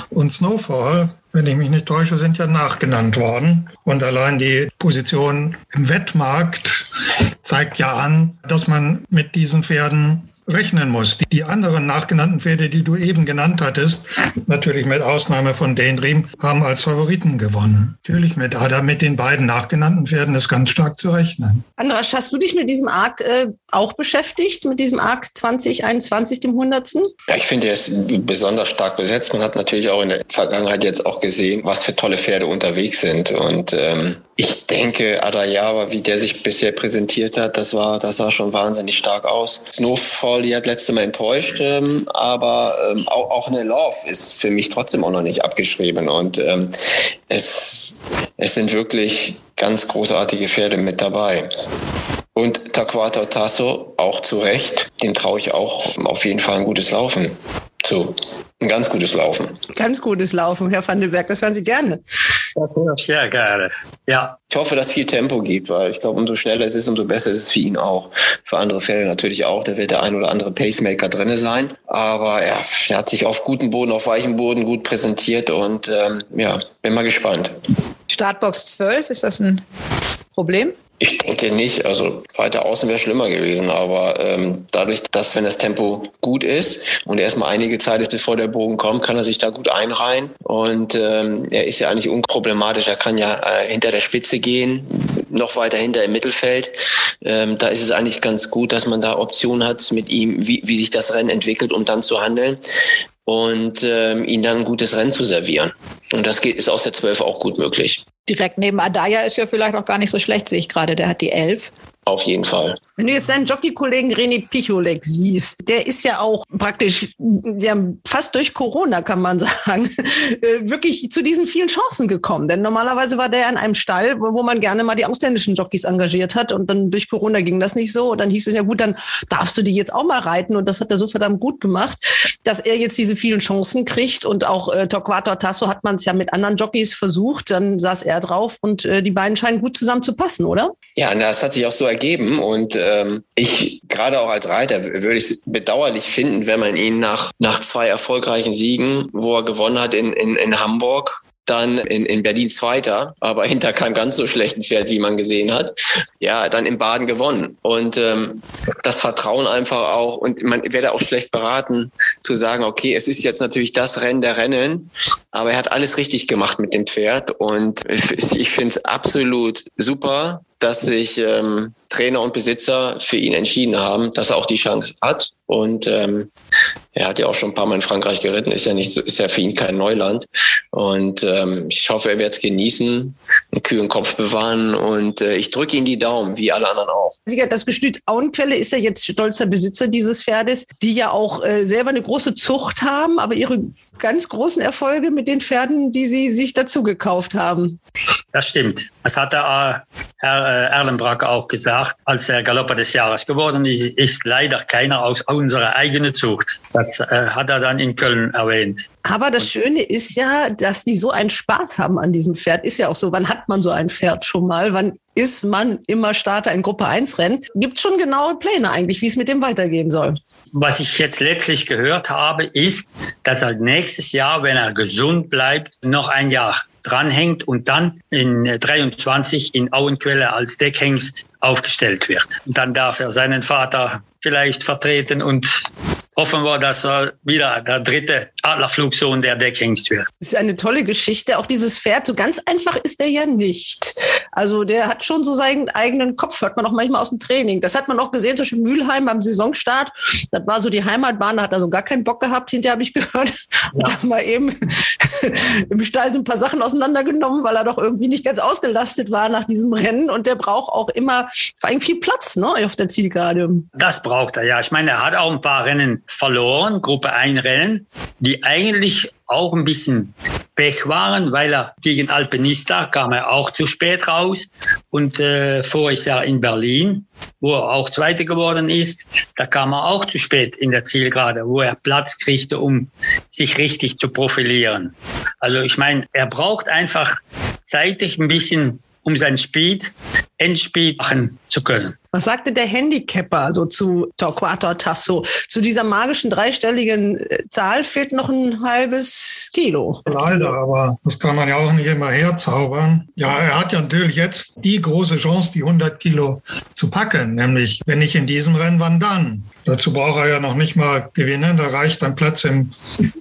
und Snowfall wenn ich mich nicht täusche, sind ja nachgenannt worden. Und allein die Position im Wettmarkt zeigt ja an, dass man mit diesen Pferden rechnen muss. Die anderen nachgenannten Pferde, die du eben genannt hattest, natürlich mit Ausnahme von Daydream, haben als Favoriten gewonnen. Natürlich mit Ada, mit den beiden nachgenannten Pferden ist ganz stark zu rechnen. Andras, hast du dich mit diesem Arc äh, auch beschäftigt, mit diesem Arc 2021, dem 100. Ja, ich finde, er ist besonders stark besetzt. Man hat natürlich auch in der Vergangenheit jetzt auch gesehen, was für tolle Pferde unterwegs sind. Und ähm, ich denke, Adayava, wie der sich bisher präsentiert hat, das war, das sah schon wahnsinnig stark aus. Snowfall, die hat letzte Mal enttäuscht, ähm, aber ähm, auch, auch eine Love ist für mich trotzdem auch noch nicht abgeschrieben. Und ähm, es, es sind wirklich ganz großartige Pferde mit dabei. Und Taquata Tasso auch zu Recht, dem traue ich auch auf jeden Fall ein gutes Laufen zu. Ein ganz gutes Laufen. Ganz gutes Laufen, Herr van den Berg, das hören Sie gerne. Das höre ich sehr gerne. Ja. Ich hoffe, dass viel Tempo gibt, weil ich glaube, umso schneller es ist, umso besser ist es für ihn auch. Für andere Pferde natürlich auch. Da wird der ein oder andere Pacemaker drinne sein. Aber ja, er hat sich auf gutem Boden, auf weichem Boden gut präsentiert und ähm, ja, bin mal gespannt. Startbox 12, ist das ein Problem? Ich denke nicht. Also weiter außen wäre schlimmer gewesen. Aber ähm, dadurch, dass wenn das Tempo gut ist und erstmal einige Zeit ist, bevor der Bogen kommt, kann er sich da gut einreihen. Und ähm, er ist ja eigentlich unproblematisch. Er kann ja äh, hinter der Spitze gehen, noch weiter hinter im Mittelfeld. Ähm, da ist es eigentlich ganz gut, dass man da Optionen hat mit ihm, wie, wie sich das Rennen entwickelt, um dann zu handeln und ähm, ihn dann ein gutes Rennen zu servieren. Und das geht, ist aus der 12 auch gut möglich direkt neben Adaya ist ja vielleicht auch gar nicht so schlecht, sehe ich gerade. Der hat die elf. Auf jeden Fall. Wenn du jetzt deinen Jockey-Kollegen René Picholek siehst, der ist ja auch praktisch ja, fast durch Corona, kann man (laughs) sagen, äh, wirklich zu diesen vielen Chancen gekommen. Denn normalerweise war der in einem Stall, wo man gerne mal die ausländischen Jockeys engagiert hat und dann durch Corona ging das nicht so. Und dann hieß es ja gut, dann darfst du die jetzt auch mal reiten. Und das hat er so verdammt gut gemacht, dass er jetzt diese vielen Chancen kriegt. Und auch äh, Torquato Tasso hat man es ja mit anderen Jockeys versucht. Dann saß er drauf und äh, die beiden scheinen gut zusammen zu passen, oder? Ja, das hat sich auch so ergeben. Und ähm, ich, gerade auch als Reiter, würde ich es bedauerlich finden, wenn man ihn nach, nach zwei erfolgreichen Siegen, wo er gewonnen hat in, in, in Hamburg, dann in, in Berlin Zweiter, aber hinter keinem ganz so schlechten Pferd, wie man gesehen hat. Ja, dann in Baden gewonnen. Und ähm, das Vertrauen einfach auch, und man werde auch schlecht beraten, zu sagen, okay, es ist jetzt natürlich das Rennen der Rennen, aber er hat alles richtig gemacht mit dem Pferd. Und ich finde es absolut super, dass sich ähm, Trainer und Besitzer für ihn entschieden haben, dass er auch die Chance hat. Und ähm, er hat ja auch schon ein paar Mal in Frankreich geritten, ist ja nicht so, ist ja für ihn kein Neuland. Und ähm, ich hoffe, er wird es genießen, einen kühlen Kopf bewahren und äh, ich drücke ihm die Daumen, wie alle anderen auch. Das Gestüt Auenquelle ist ja jetzt stolzer Besitzer dieses Pferdes, die ja auch äh, selber eine große Zucht haben, aber ihre ganz großen Erfolge mit den Pferden, die sie sich dazu gekauft haben. Das stimmt. Das hat der äh, Herr äh, Erlenbrack auch gesagt, als er Galopper des Jahres geworden ist, ist leider keiner aus unserer eigenen Zucht. Das äh, hat er dann in Köln erwähnt. Aber das Schöne ist ja, dass die so einen Spaß haben an diesem Pferd. Ist ja auch so, wann hat man so ein Pferd schon mal? Wann ist man immer Starter in Gruppe 1 Rennen? Gibt schon genaue Pläne eigentlich, wie es mit dem weitergehen soll? Was ich jetzt letztlich gehört habe, ist, dass er nächstes Jahr, wenn er gesund bleibt, noch ein Jahr dranhängt und dann in 23 in Auenquelle als Deckhengst aufgestellt wird. Und dann darf er seinen Vater vielleicht vertreten und hoffen wir, dass er wieder der dritte Adlerflugsohn der Deckhengst wird. Das ist eine tolle Geschichte. Auch dieses Pferd, so ganz einfach ist er ja nicht. Also der hat schon so seinen eigenen Kopf, hört man auch manchmal aus dem Training. Das hat man auch gesehen, zum Beispiel Mülheim beim Saisonstart. Das war so die Heimatbahn, da hat er so gar keinen Bock gehabt. Hinterher habe ich gehört, (laughs) ja. da mal eben (laughs) im Stall so ein paar Sachen auseinandergenommen, weil er doch irgendwie nicht ganz ausgelastet war nach diesem Rennen. Und der braucht auch immer vor allem viel Platz ne, auf der Zielgerade. Das braucht er, ja. Ich meine, er hat auch ein paar Rennen verloren, Gruppe 1 Rennen, die eigentlich auch ein bisschen Pech waren, weil er gegen Alpenista kam er auch zu spät raus. Und äh, voriges Jahr in Berlin, wo er auch Zweiter geworden ist, da kam er auch zu spät in der Zielgerade, wo er Platz kriegte, um sich richtig zu profilieren. Also ich meine, er braucht einfach zeitig ein bisschen um sein Speed, Endspeed machen zu können. Was sagte der Handicapper also zu Torquato Tasso? Zu dieser magischen dreistelligen äh, Zahl fehlt noch ein halbes Kilo. Leider, aber das kann man ja auch nicht immer herzaubern. Ja, er hat ja natürlich jetzt die große Chance, die 100 Kilo zu packen, nämlich wenn nicht in diesem Rennen, wann dann? Dazu braucht er ja noch nicht mal gewinnen. Da reicht ein Platz im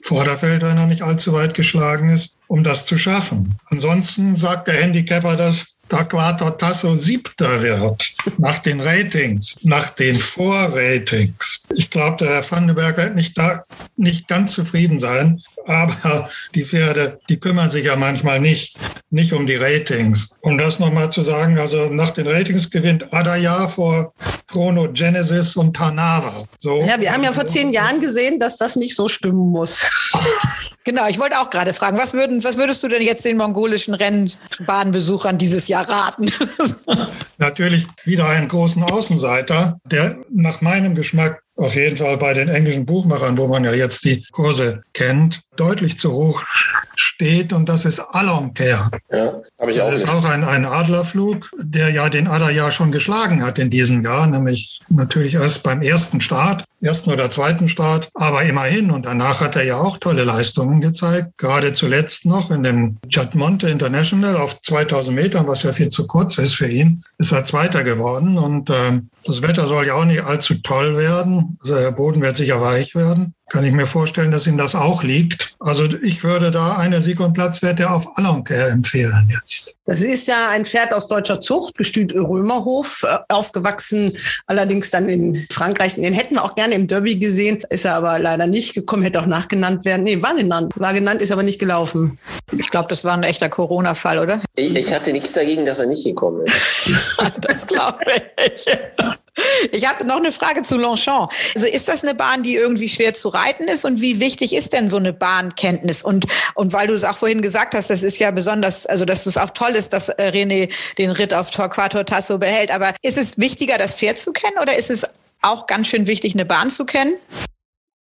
Vorderfeld, wenn er nicht allzu weit geschlagen ist, um das zu schaffen. Ansonsten sagt der Handicapper, dass Torquato Tasso siebter wird, nach den Ratings, nach den Vorratings. Ich glaube, der Herr Vandenberg wird nicht, da, nicht ganz zufrieden sein, aber die Pferde, die kümmern sich ja manchmal nicht, nicht um die Ratings. Um das nochmal zu sagen, also nach den Ratings gewinnt Adaya vor Chrono Genesis und Tanava. So. Ja, wir haben ja vor zehn Jahren gesehen, dass das nicht so stimmen muss. (laughs) Genau, ich wollte auch gerade fragen, was, würden, was würdest du denn jetzt den mongolischen Rennbahnbesuchern dieses Jahr raten? Natürlich wieder einen großen Außenseiter, der nach meinem Geschmack auf jeden Fall bei den englischen Buchmachern, wo man ja jetzt die Kurse kennt, deutlich zu hoch steht und das ist Alonquer. Ja, habe ich auch. Das ist auch ein, ein Adlerflug, der ja den Adler ja schon geschlagen hat in diesem Jahr, nämlich natürlich erst beim ersten Start, ersten oder zweiten Start, aber immerhin und danach hat er ja auch tolle Leistungen gezeigt, gerade zuletzt noch in dem Chatmonte International auf 2000 Metern, was ja viel zu kurz ist für ihn, ist er Zweiter geworden und ähm, das Wetter soll ja auch nicht allzu toll werden. Also der Boden wird sicher weich werden. Kann ich mir vorstellen, dass ihm das auch liegt. Also ich würde da eine Sieg- und Platzwette auf Alonquer empfehlen jetzt. Das ist ja ein Pferd aus deutscher Zucht, Gestüt Römerhof, äh, aufgewachsen, allerdings dann in Frankreich. Den hätten wir auch gerne im Derby gesehen, ist er aber leider nicht gekommen, hätte auch nachgenannt werden. Nee, war genannt, war genannt, ist aber nicht gelaufen. Ich glaube, das war ein echter Corona-Fall, oder? Ich, ich hatte nichts dagegen, dass er nicht gekommen ist. (laughs) das glaube ich. Ich habe noch eine Frage zu Longchamp. Also ist das eine Bahn, die irgendwie schwer zu reiten ist? Und wie wichtig ist denn so eine Bahnkenntnis? Und, und weil du es auch vorhin gesagt hast, das ist ja besonders, also dass es auch toll ist, dass äh, René den Ritt auf Torquato Tasso behält. Aber ist es wichtiger, das Pferd zu kennen oder ist es auch ganz schön wichtig, eine Bahn zu kennen?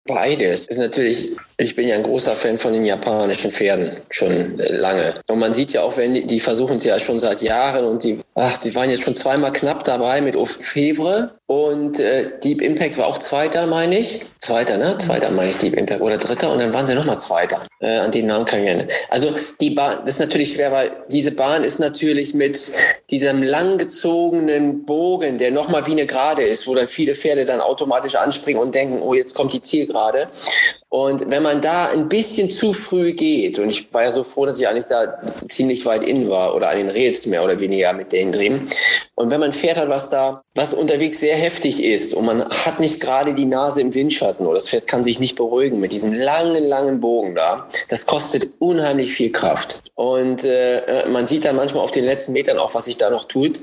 Beides ist natürlich ich bin ja ein großer Fan von den japanischen Pferden schon lange. Und man sieht ja auch, wenn die, die versuchen es ja schon seit Jahren und die, ach, die waren jetzt schon zweimal knapp dabei mit Ofevre und äh, Deep Impact war auch Zweiter, meine ich. Zweiter, ne? Zweiter meine ich Deep Impact oder Dritter und dann waren sie nochmal Zweiter. Äh, an den Namen kann ich. Also die Bahn, das ist natürlich schwer, weil diese Bahn ist natürlich mit diesem langgezogenen Bogen, der nochmal wie eine Gerade ist, wo dann viele Pferde dann automatisch anspringen und denken, oh, jetzt kommt die Zielgerade. Und wenn man da ein bisschen zu früh geht, und ich war ja so froh, dass ich eigentlich da ziemlich weit in war oder an den Rails mehr oder weniger mit denen drehen. Und wenn man Pferd hat, was da, was unterwegs sehr heftig ist und man hat nicht gerade die Nase im Windschatten oder das Pferd kann sich nicht beruhigen mit diesem langen, langen Bogen da, das kostet unheimlich viel Kraft. Und äh, man sieht dann manchmal auf den letzten Metern auch, was sich da noch tut.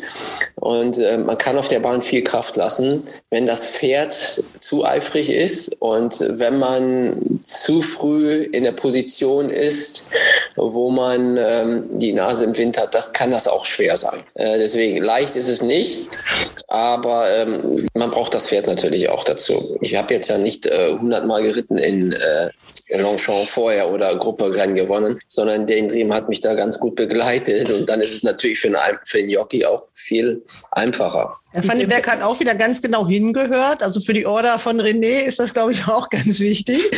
Und äh, man kann auf der Bahn viel Kraft lassen, wenn das Pferd zu eifrig ist und wenn man zu früh in der Position ist, wo man ähm, die Nase im Wind hat, das kann das auch schwer sein. Äh, deswegen leicht ist es nicht, aber ähm, man braucht das Pferd natürlich auch dazu. Ich habe jetzt ja nicht äh, 100 Mal geritten in äh, Longchamp vorher oder Gruppe Rennen gewonnen, sondern der Dream hat mich da ganz gut begleitet und dann ist es natürlich für einen, für einen Jockey auch viel einfacher. Herr Van den Berg hat auch wieder ganz genau hingehört. Also für die Order von René ist das, glaube ich, auch (laughs) ganz wichtig,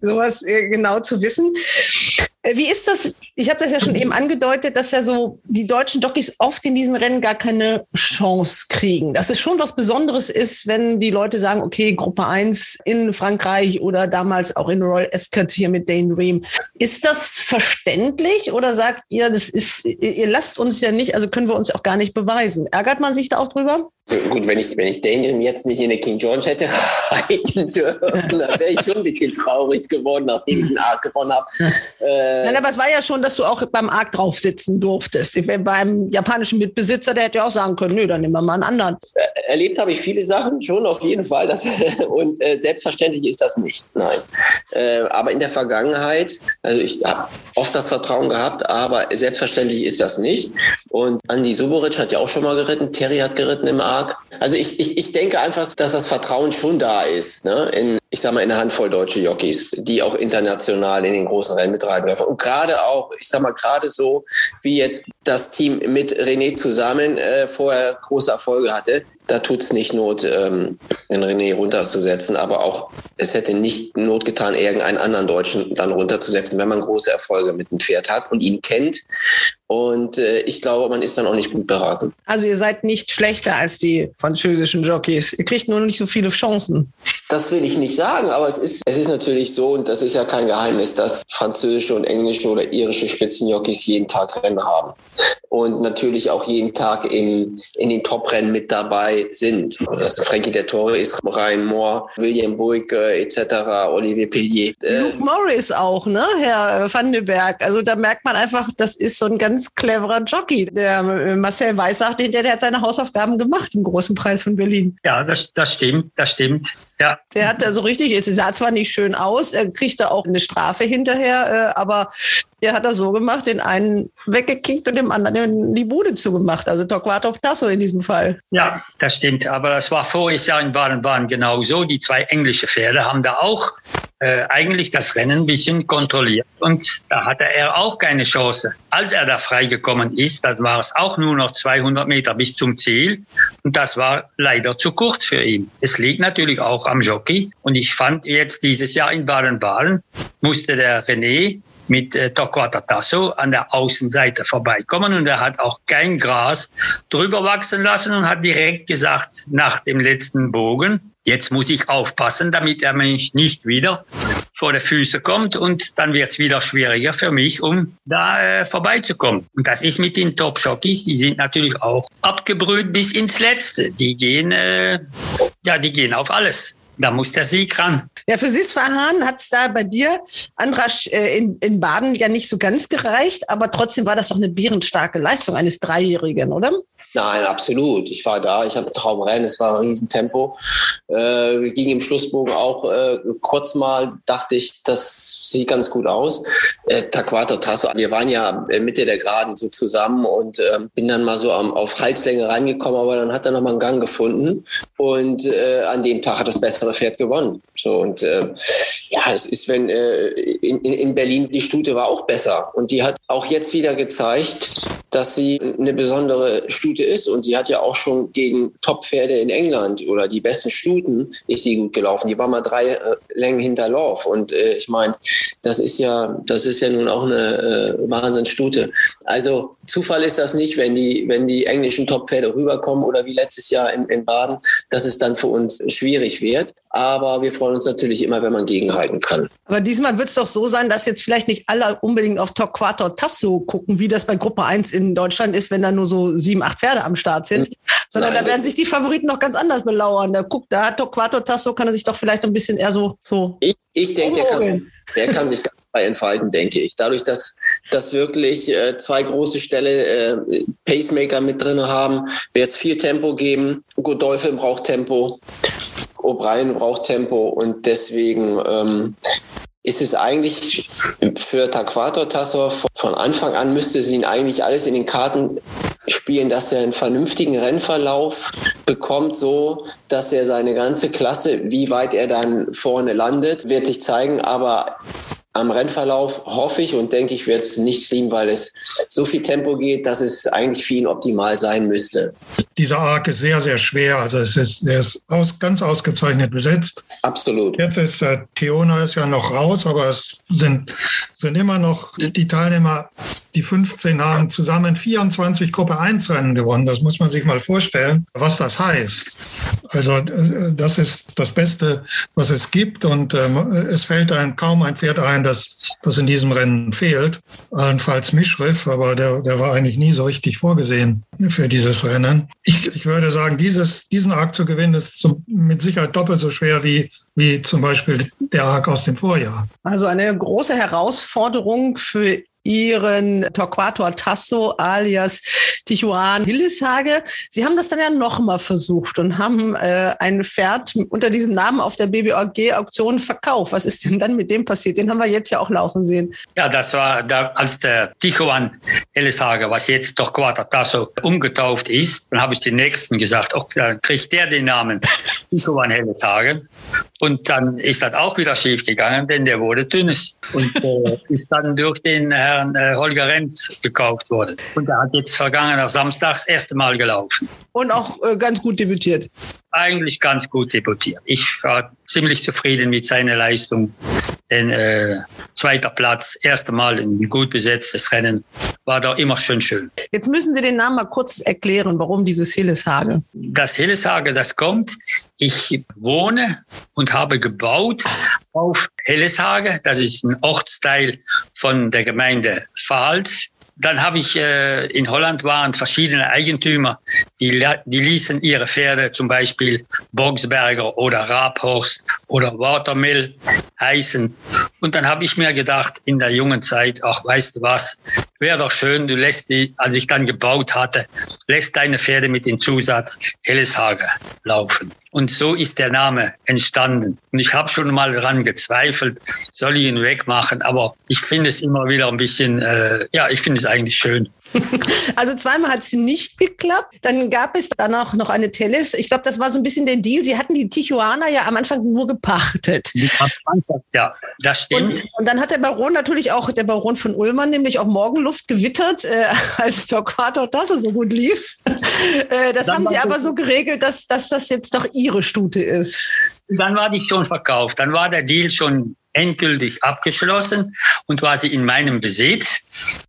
sowas äh, genau zu wissen. Äh, wie ist das? Ich habe das ja schon eben angedeutet, dass ja so die deutschen Jockeys oft in diesen Rennen gar keine Chance kriegen. Dass es schon was Besonderes ist, wenn die Leute sagen, okay, Gruppe 1 in Frankreich oder damals auch in Royal Ascot hier mit Dane Ream. Ist das verständlich oder sagt ihr, das ist, ihr lasst uns ja nicht, also können wir uns auch gar nicht beweisen? Ärgert man sich da auch drüber? Gut, wenn ich, wenn ich Daniel jetzt nicht in der King George hätte (laughs) reiten dürfen, dann wäre ich schon ein bisschen traurig geworden, nachdem ich den Arc gewonnen habe. (laughs) Äh, Nein, aber es war ja schon, dass du auch beim Arc drauf sitzen durftest. Beim japanischen Mitbesitzer, der hätte ja auch sagen können, nö, dann nehmen wir mal einen anderen. Äh, erlebt habe ich viele Sachen schon, auf jeden Fall. Das, (laughs) und äh, selbstverständlich ist das nicht. Nein. Äh, aber in der Vergangenheit, also ich habe oft das Vertrauen gehabt, aber selbstverständlich ist das nicht. Und Andy Suboric hat ja auch schon mal geritten, Terry hat geritten im Arc. Also ich, ich, ich denke einfach, dass das Vertrauen schon da ist, ne? in, ich sag mal, in einer Handvoll deutsche Jockeys, die auch international in den großen Rennen mitreiten dürfen. Und gerade auch, ich sag mal, gerade so, wie jetzt das Team mit René zusammen äh, vorher große Erfolge hatte, da tut es nicht Not, ähm, den René runterzusetzen, aber auch es hätte nicht Not getan, irgendeinen anderen Deutschen dann runterzusetzen, wenn man große Erfolge mit dem Pferd hat und ihn kennt. Und äh, ich glaube, man ist dann auch nicht gut beraten. Also ihr seid nicht schlechter als die französischen Jockeys. Ihr kriegt nur nicht so viele Chancen. Das will ich nicht sagen, aber es ist, es ist natürlich so, und das ist ja kein Geheimnis, dass französische und englische oder irische Spitzenjockeys jeden Tag Rennen haben. Und natürlich auch jeden Tag in, in den Top-Rennen mit dabei sind. Das Frankie der Tore ist Ryan Moore, William Buick äh, etc., Olivier Pellier. Äh, Luke Morris auch, ne, Herr Van den Berg. Also da merkt man einfach, das ist so ein ganz cleverer Jockey. Der äh, Marcel Weiß sagte, der, der hat seine Hausaufgaben gemacht im Großen Preis von Berlin. Ja, das, das stimmt, das stimmt. Ja. Der hat da so richtig, es sah zwar nicht schön aus, er kriegte auch eine Strafe hinterher, äh, aber der hat das so gemacht, den einen weggekickt und dem anderen die Bude zugemacht. Also Torquato Tasso in diesem Fall. Ja, das stimmt. Aber das war voriges Jahr in Baden-Baden genauso. Die zwei englische Pferde haben da auch äh, eigentlich das Rennen ein bisschen kontrolliert. Und da hatte er auch keine Chance. Als er da freigekommen ist, dann war es auch nur noch 200 Meter bis zum Ziel. Und das war leider zu kurz für ihn. Es liegt natürlich auch am Jockey. Und ich fand jetzt dieses Jahr in Baden-Baden musste der René mit äh, Torquato Tasso an der Außenseite vorbeikommen und er hat auch kein Gras drüber wachsen lassen und hat direkt gesagt nach dem letzten Bogen, jetzt muss ich aufpassen, damit er mich nicht wieder vor die Füße kommt und dann wird es wieder schwieriger für mich, um da äh, vorbeizukommen. Und das ist mit den Top-Jockeys, die sind natürlich auch abgebrüht bis ins Letzte. Die gehen, äh, ja, die gehen auf alles. Da muss der Sieg ran. Ja, für Sisfahan hat es da bei dir, Andrasch, äh, in, in Baden ja nicht so ganz gereicht, aber trotzdem war das doch eine bärenstarke Leistung eines Dreijährigen, oder? Nein, absolut. Ich war da, ich habe Traumrennen, es war ein Riesentempo. Äh, ging im Schlussbogen auch äh, kurz mal, dachte ich, das sieht ganz gut aus. Äh, Taquato Tasso, wir waren ja Mitte der Geraden so zusammen und äh, bin dann mal so am, auf Halslänge reingekommen, aber dann hat er nochmal einen Gang gefunden und äh, an dem Tag hat das bessere Pferd gewonnen. So und äh, ja, es ist, wenn äh, in, in Berlin die Stute war auch besser und die hat auch jetzt wieder gezeigt, dass sie eine besondere Stute ist und sie hat ja auch schon gegen Top-Pferde in England oder die besten Stuten ist sie gut gelaufen. Die war mal drei äh, Längen hinter Lauf und äh, ich meine, das ist ja, das ist ja nun auch eine äh, Wahnsinnsstute. Also Zufall ist das nicht, wenn die, wenn die englischen Top-Pferde rüberkommen oder wie letztes Jahr in, in Baden, dass es dann für uns schwierig wird. Aber wir freuen uns natürlich immer, wenn man gegenhalten kann. Aber diesmal wird es doch so sein, dass jetzt vielleicht nicht alle unbedingt auf Torquato Tasso gucken, wie das bei Gruppe 1 in Deutschland ist, wenn da nur so sieben, acht Pferde am Start sind. Sondern Nein. da werden sich die Favoriten noch ganz anders belauern. Da guckt, da hat Torquato Tasso, kann er sich doch vielleicht ein bisschen eher so. so ich, ich denke, der kann, der kann sich entfalten, denke ich. Dadurch, dass, dass wirklich äh, zwei große Ställe äh, Pacemaker mit drin haben, wird es viel Tempo geben. Godolphin braucht Tempo. O'Brien braucht Tempo und deswegen ähm, ist es eigentlich für Taquator Tassor von Anfang an müsste sie ihn eigentlich alles in den Karten spielen, dass er einen vernünftigen Rennverlauf bekommt, so dass er seine ganze Klasse, wie weit er dann vorne landet, wird sich zeigen. Aber am Rennverlauf hoffe ich und denke ich, wird es nicht liegen, weil es so viel Tempo geht, dass es eigentlich für ihn optimal sein müsste. Dieser Arc ist sehr, sehr schwer. Also es ist, er ist aus, ganz ausgezeichnet besetzt. Absolut. Jetzt ist äh, Theona ist ja noch raus, aber es sind, sind immer noch die Teilnehmer, die 15 haben zusammen 24 Gruppe 1 Rennen gewonnen. Das muss man sich mal vorstellen, was das heißt. Also äh, das ist das Beste, was es gibt und ähm, es fällt einem kaum ein Pferd ein, das, das in diesem Rennen fehlt. Allenfalls Mischriff, aber der, der war eigentlich nie so richtig vorgesehen für dieses Rennen. Ich, ich würde sagen, dieses, diesen Arc zu gewinnen, ist zum, mit Sicherheit doppelt so schwer wie, wie zum Beispiel der Arc aus dem Vorjahr. Also eine große Herausforderung für ihren Torquato Tasso alias Tijuan Hilleshage. Sie haben das dann ja nochmal versucht und haben äh, ein Pferd unter diesem Namen auf der BBOG-Auktion verkauft. Was ist denn dann mit dem passiert? Den haben wir jetzt ja auch laufen sehen. Ja, das war da, als der Tijuan Hilleshage, was jetzt Torquato Tasso umgetauft ist. Dann habe ich den nächsten gesagt, oh, dann kriegt der den Namen (laughs) Tijuan Hilleshage. Und dann ist das auch wieder schief gegangen, denn der wurde dünnes und äh, ist dann durch den Herrn Herrn äh, Holger Renz gekauft wurde. Und er hat jetzt vergangener Samstag das erste Mal gelaufen. Und auch äh, ganz gut debütiert. Eigentlich ganz gut debütiert. Ich war ziemlich zufrieden mit seiner Leistung. Denn äh, zweiter Platz, erste Mal ein gut besetztes Rennen, war doch immer schön schön. Jetzt müssen Sie den Namen mal kurz erklären, warum dieses Hilleshage. Das Hilleshage, das kommt. Ich wohne und habe gebaut auf Helleshage. Das ist ein Ortsteil von der Gemeinde Pfalz dann habe ich äh, in Holland waren verschiedene Eigentümer, die, die ließen ihre Pferde zum Beispiel Boxberger oder Rabhorst oder Watermill heißen. Und dann habe ich mir gedacht, in der jungen Zeit, ach, weißt du was, wäre doch schön, du lässt die, als ich dann gebaut hatte, lässt deine Pferde mit dem Zusatz Helleshage laufen. Und so ist der Name entstanden. Und ich habe schon mal daran gezweifelt, soll ich ihn wegmachen, aber ich finde es immer wieder ein bisschen, äh, ja, ich finde es eigentlich schön. (laughs) Also zweimal hat es nicht geklappt. Dann gab es danach noch eine Tellis. Ich glaube, das war so ein bisschen der Deal. Sie hatten die Tijuana ja am Anfang nur gepachtet. Ja, das stimmt. Und, und dann hat der Baron natürlich auch, der Baron von Ullmann, nämlich auch Morgenluft gewittert, äh, (laughs) als Torquato Tasse so gut lief. äh, das dann haben die aber so geregelt, dass, dass das jetzt doch ihre Stute ist. Dann war die schon verkauft. Dann war der Deal schon endgültig abgeschlossen und war sie in meinem Besitz.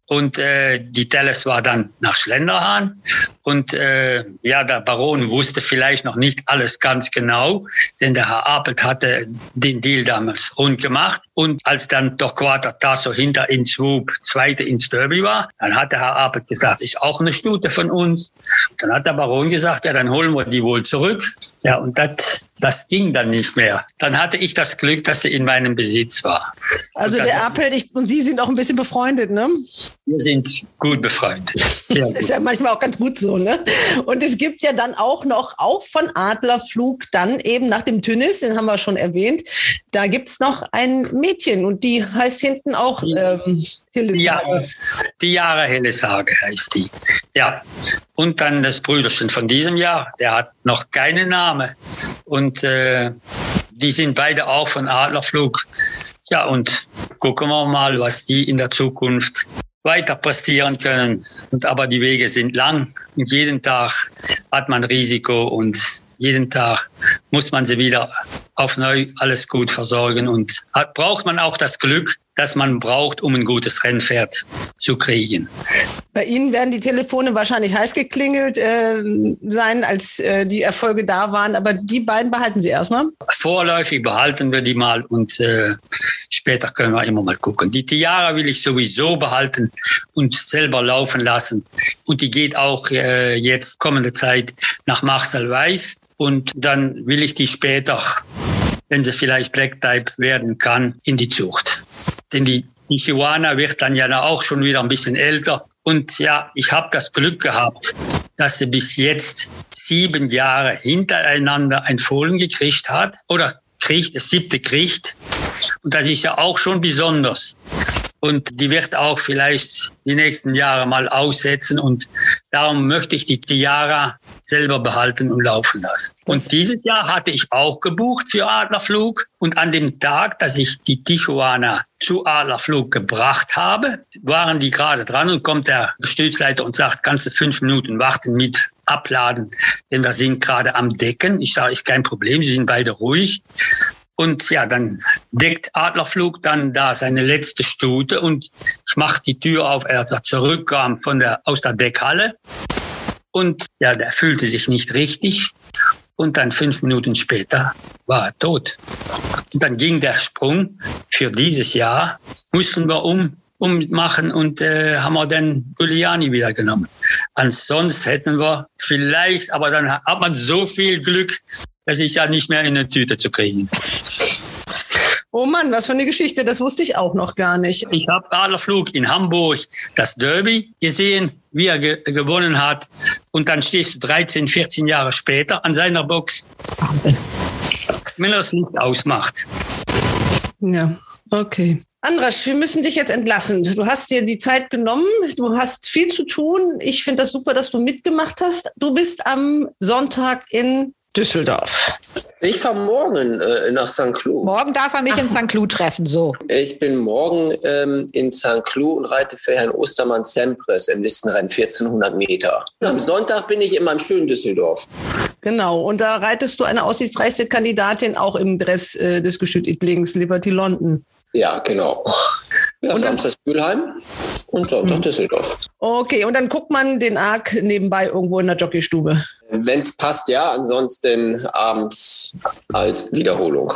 Und äh, die Telles war dann nach Schlenderhahn. Und äh, ja, der Baron wusste vielleicht noch nicht alles ganz genau, denn der Herr Apelt hatte den Deal damals rund gemacht. Und als dann doch Quater Tasso hinter ins Swoop Zweite ins Derby war, dann hat der Herr Apelt gesagt, ist auch eine Stute von uns. Dann hat der Baron gesagt, ja, dann holen wir die wohl zurück. Ja, und das, das ging dann nicht mehr. Dann hatte ich das Glück, dass sie in meinem Besitz war. Also der Apelt ich, und Sie sind auch ein bisschen befreundet, ne? Wir sind gut befreundet. Sehr (laughs) gut. ist ja manchmal auch ganz gut so, ne? Und es gibt ja dann auch noch, auch von Adlerflug, dann eben nach dem Tünnis, den haben wir schon erwähnt, da gibt's noch ein Mädchen und die heißt hinten auch ähm, Hilleshage. Die Jahre Hilleshage heißt die. Ja. Und dann das Brüderchen von diesem Jahr, der hat noch keinen Namen. Und äh, die sind beide auch von Adlerflug. Ja, und gucken wir mal, was die in der Zukunft weiter passieren können. Und aber die Wege sind lang und jeden Tag hat man Risiko und jeden Tag muss man sie wieder auf neu alles gut versorgen und hat, braucht man auch das Glück, das man braucht, um ein gutes Rennpferd zu kriegen. Bei Ihnen werden die Telefone wahrscheinlich heiß geklingelt äh, sein, als äh, die Erfolge da waren, aber die beiden behalten Sie erstmal? Vorläufig behalten wir die mal und äh, später können wir immer mal gucken. Die Tiara will ich sowieso behalten und selber laufen lassen. Und die geht auch äh, jetzt kommende Zeit nach Marcel Weiß. Und dann will ich die später, wenn sie vielleicht Black Type werden kann, in die Zucht. Denn die, die Chihuahua wird dann ja auch schon wieder ein bisschen älter. Und ja, ich habe das Glück gehabt, dass sie bis jetzt sieben Jahre hintereinander ein Fohlen gekriegt hat oder kriegt, das siebte kriegt. Und das ist ja auch schon besonders. Und die wird auch vielleicht die nächsten Jahre mal aussetzen. Und darum möchte ich die Tiara selber behalten und laufen lassen. Und dieses Jahr hatte ich auch gebucht für Adlerflug. Und an dem Tag, dass ich die Tijuana zu Adlerflug gebracht habe, waren die gerade dran und kommt der Stützleiter und sagt, kannst du fünf Minuten warten mit abladen, denn wir sind gerade am Decken. Ich sage, ist kein Problem, sie sind beide ruhig. Und ja, dann deckt Adlerflug dann da seine letzte Stute und ich mache die Tür auf, als er zurückkam von der, aus der Deckhalle. Und ja, der fühlte sich nicht richtig. Und dann fünf Minuten später war er tot. Und dann ging der Sprung für dieses Jahr, mussten wir um, ummachen und äh, haben wir dann Giuliani wieder genommen. Ansonsten hätten wir vielleicht, aber dann hat man so viel Glück, das ist ja nicht mehr in eine Tüte zu kriegen. Oh Mann, was für eine Geschichte, das wusste ich auch noch gar nicht. Ich habe Adlerflug in Hamburg das Derby gesehen, wie er ge gewonnen hat. Und dann stehst du 13, 14 Jahre später an seiner Box. Wahnsinn. Wenn er das Licht ausmacht. Ja, okay. Andras, wir müssen dich jetzt entlassen. Du hast dir die Zeit genommen, du hast viel zu tun. Ich finde das super, dass du mitgemacht hast. Du bist am Sonntag in Düsseldorf. Ich fahre morgen äh, nach St. Cloud. Morgen darf er mich in St. Cloud treffen, so. Ich bin morgen ähm, in St. Cloud und reite für Herrn Ostermann Sempres im Listenrennen 1400 Meter. Und am Sonntag bin ich in meinem schönen Düsseldorf. Genau, und da reitest du eine aussichtsreichste Kandidatin auch im Dress äh, des Gestüt Idlings, Liberty London. Ja, genau. Ja, Und dann- Samstag Mülheim und Sonntag Düsseldorf. Okay, und dann guckt man den Arc nebenbei irgendwo in der Jockeystube. Wenn es passt, ja. Ansonsten abends als Wiederholung.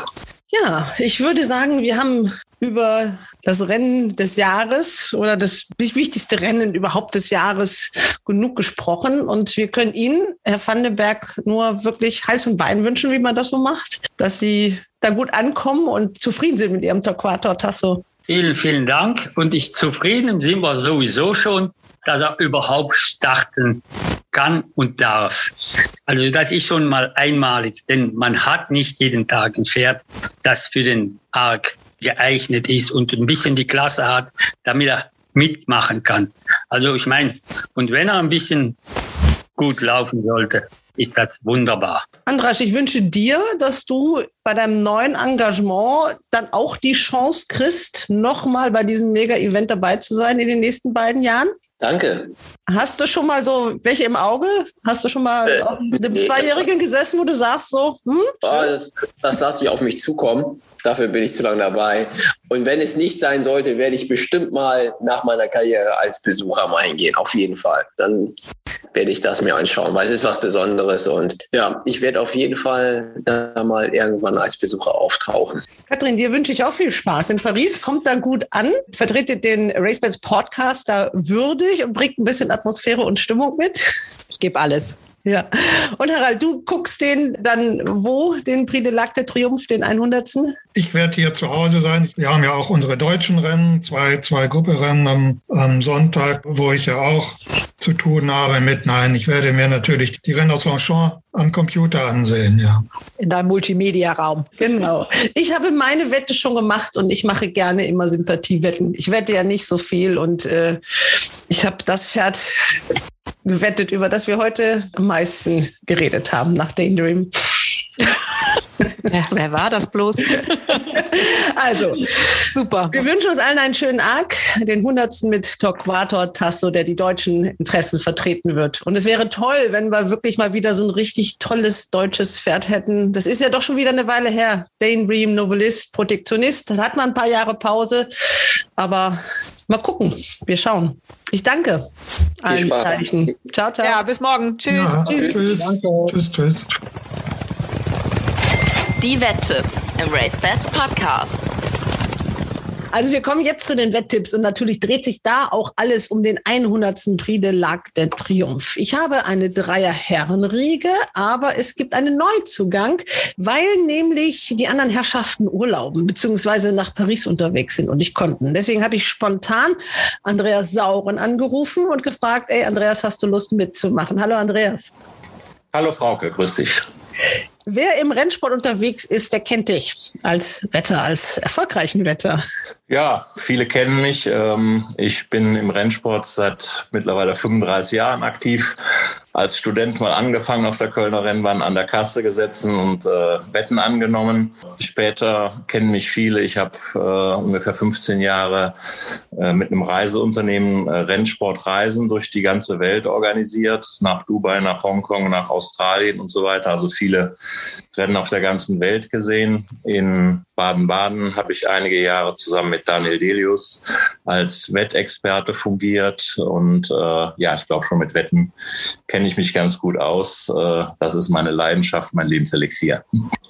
Ja, ich würde sagen, wir haben über das Rennen des Jahres oder das wichtigste Rennen überhaupt des Jahres genug gesprochen. Und wir können Ihnen, Herr Vandenberg, nur wirklich Hals und Bein wünschen, wie man das so macht, dass Sie da gut ankommen und zufrieden sind mit Ihrem Torquator Tasso. Vielen, vielen Dank. Und ich zufrieden sind wir sowieso schon, dass er überhaupt starten kann und darf. Also das ist schon mal einmalig, denn man hat nicht jeden Tag ein Pferd, das für den Arc geeignet ist und ein bisschen die Klasse hat, damit er mitmachen kann. Also ich meine, und wenn er ein bisschen gut laufen sollte, ist das wunderbar. Andras, ich wünsche dir, dass du bei deinem neuen Engagement dann auch die Chance kriegst, nochmal bei diesem Mega-Event dabei zu sein in den nächsten beiden Jahren. Danke. Hast du schon mal so welche im Auge? Hast du schon mal Äh, auf einem nee. Zweijährigen gesessen, wo du sagst so, hm? Ah, das, das lasse ich auf mich zukommen. Dafür bin ich zu lange dabei. Und wenn es nicht sein sollte, werde ich bestimmt mal nach meiner Karriere als Besucher mal hingehen. Auf jeden Fall. Dann werde ich das mir anschauen, weil es ist was Besonderes. Und ja, ich werde auf jeden Fall da mal irgendwann als Besucher auftauchen. Katrin, dir wünsche ich auch viel Spaß in Paris. Kommt da gut an. Vertretet den RaceBets Podcast da würdig und bringt ein bisschen Atmosphäre und Stimmung mit. Ich gebe alles. Ja. Und Harald, du guckst den dann wo, den Prix de l'Arc de Triomphe, den 100. Ich werde hier zu Hause sein. Wir haben ja auch unsere deutschen Rennen, zwei, zwei Grupperennen am, am Sonntag, wo ich ja auch zu tun habe mit. Nein, ich werde mir natürlich die Rennen aus Longchamp am Computer ansehen, ja. In deinem Multimedia-Raum. Genau. Ich habe meine Wette schon gemacht und ich mache gerne immer Sympathiewetten. Ich wette ja nicht so viel und äh, ich habe das Pferd gewettet, über das wir heute am meisten geredet haben nach Daydream. (laughs) Ja, wer war das bloß? (laughs) Also, Super. wir wünschen uns allen einen schönen Arc, den 100. mit Torquator Tasso, der die deutschen Interessen vertreten wird. Und es wäre toll, wenn wir wirklich mal wieder so ein richtig tolles deutsches Pferd hätten. Das ist ja doch schon wieder eine Weile her. Daydream, Novelist, Protektionist. Das hat man ein paar Jahre Pause. Aber mal gucken. Wir schauen. Ich danke. allen Beteiligten. Ciao, ciao. Ja, bis morgen. Tschüss. Ja, tschüss. tschüss. Tschüss, tschüss. Die Wetttipps im RaceBets Podcast. Also wir kommen jetzt zu den Wetttipps und natürlich dreht sich da auch alles um den 100. Prix de l'Arc de Triomphe. Ich habe eine Dreier-Herrenriege, aber es gibt einen Neuzugang, weil nämlich die anderen Herrschaften urlauben beziehungsweise nach Paris unterwegs sind und nicht konnten. Deswegen habe ich spontan Andreas Sauren angerufen und gefragt, ey Andreas, hast du Lust mitzumachen? Hallo Andreas. Hallo Frauke, grüß dich. Wer im Rennsport unterwegs ist, der kennt dich als Wetter, als erfolgreichen Wetter. Ja, viele kennen mich. Ähm, Ich bin im Rennsport seit mittlerweile 35 Jahren aktiv. Als Student mal angefangen auf der Kölner Rennbahn an der Kasse gesessen und äh, Wetten angenommen. Später kennen mich viele. Ich habe äh, ungefähr 15 Jahre äh, mit einem Reiseunternehmen äh, Rennsportreisen durch die ganze Welt organisiert. Nach Dubai, nach Hongkong, nach Australien und so weiter. Also viele Rennen auf der ganzen Welt gesehen. In Baden-Baden habe ich einige Jahre zusammen mit Daniel Delius als Wettexperte fungiert. Und äh, ja, ich glaube schon mit Wetten kenne ich mich ganz gut aus. Äh, das ist meine Leidenschaft, mein Lebenselixier.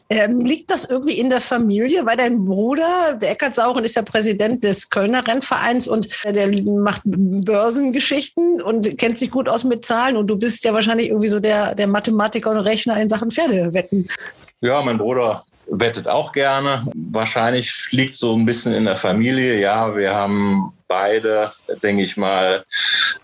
Ähm, liegt das irgendwie in der Familie? Weil dein Bruder, der Eckart Sauren, ist ja Präsident des Kölner Rennvereins und der macht Börsengeschichten und kennt sich gut aus mit Zahlen. Und du bist ja wahrscheinlich irgendwie so der, der Mathematiker und Rechner in Sachen Pferdewetten. Ja, mein Bruder wettet auch gerne. Wahrscheinlich liegt so ein bisschen in der Familie. Ja, wir haben beide, denke ich mal,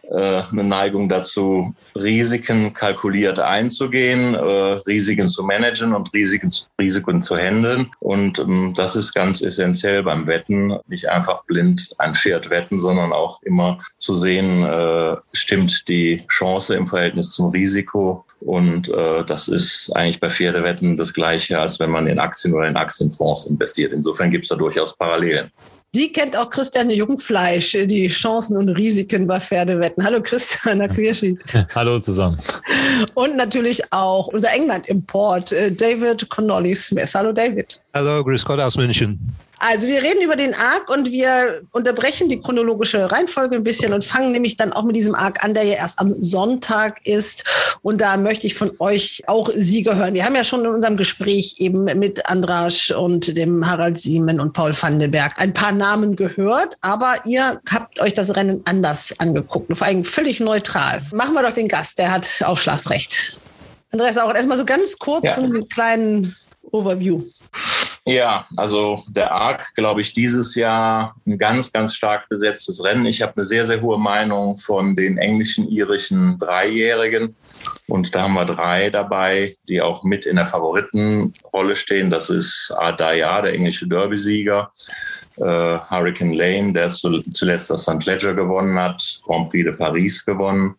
äh, eine Neigung dazu, Risiken kalkuliert einzugehen, äh, Risiken zu managen und Risiken, Risiken zu handeln. Und ähm, das ist ganz essentiell beim Wetten, nicht einfach blind ein Pferd wetten, sondern auch immer zu sehen, äh, stimmt die Chance im Verhältnis zum Risiko. Und äh, das ist eigentlich bei Pferdewetten das Gleiche, als wenn man in Aktien oder in Aktienfonds investiert. Insofern gibt es da durchaus Parallelen. Die kennt auch Christiane Jungfleisch, die Chancen und Risiken bei Pferdewetten. Hallo Christian Akirschi. (laughs) Hallo zusammen. Und natürlich auch unser England-Import, äh, David Connolly Smith. Hallo David. Hallo, grüß Gott aus München. Also wir reden über den Arc und wir unterbrechen die chronologische Reihenfolge ein bisschen und fangen nämlich dann auch mit diesem Arc an, der ja erst am Sonntag ist. Und da möchte ich von euch auch Sieger hören. Wir haben ja schon in unserem Gespräch eben mit Andrasch und dem Harald Siemen und Paul van den Berg ein paar Namen gehört, aber ihr habt euch das Rennen anders angeguckt und vor allem völlig neutral. Machen wir doch den Gast, der hat Aufschlagsrecht. Andreas, auch erstmal so ganz kurz Ja. einen kleinen Overview. Ja, also der ARC, glaube ich, dieses Jahr ein ganz, ganz stark besetztes Rennen. Ich habe eine sehr, sehr hohe Meinung von den englischen, irischen Dreijährigen. Und da haben wir drei dabei, die auch mit in der Favoritenrolle stehen. Das ist Adaya, der englische Derby-Sieger. Äh, Hurricane Lane, der zu, zuletzt das St. Ledger gewonnen hat, Grand Prix de Paris gewonnen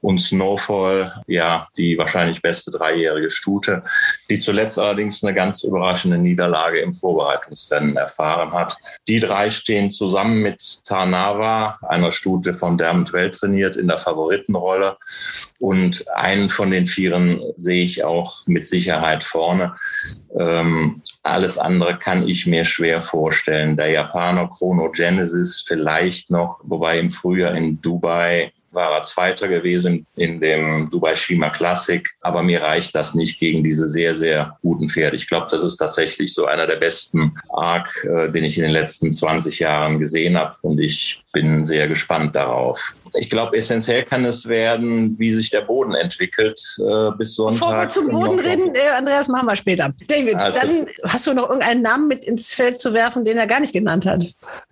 und Snowfall, ja, die wahrscheinlich beste dreijährige Stute, die zuletzt allerdings eine ganz überraschende Niederlage im Vorbereitungsrennen erfahren hat. Die drei stehen zusammen mit Tarnava, einer Stute von Dermot Well trainiert, in der Favoritenrolle. Und einen von den Vieren sehe ich auch mit Sicherheit vorne. Ähm, alles andere kann ich mir schwer vorstellen. Japaner Chrono Genesis vielleicht noch, wobei im Frühjahr in Dubai war er Zweiter gewesen in dem Dubai Shima Classic. Aber mir reicht das nicht gegen diese sehr, sehr guten Pferde. Ich glaube, das ist tatsächlich so einer der besten Arc, äh, den ich in den letzten 20 Jahren gesehen habe. Und ich bin sehr gespannt darauf. Ich glaube, essentiell kann es werden, wie sich der Boden entwickelt äh, bis Sonntag. Bevor wir zum Boden reden, äh, Andreas, machen wir später. David, Also- dann hast du noch irgendeinen Namen mit ins Feld zu werfen, den er gar nicht genannt hat.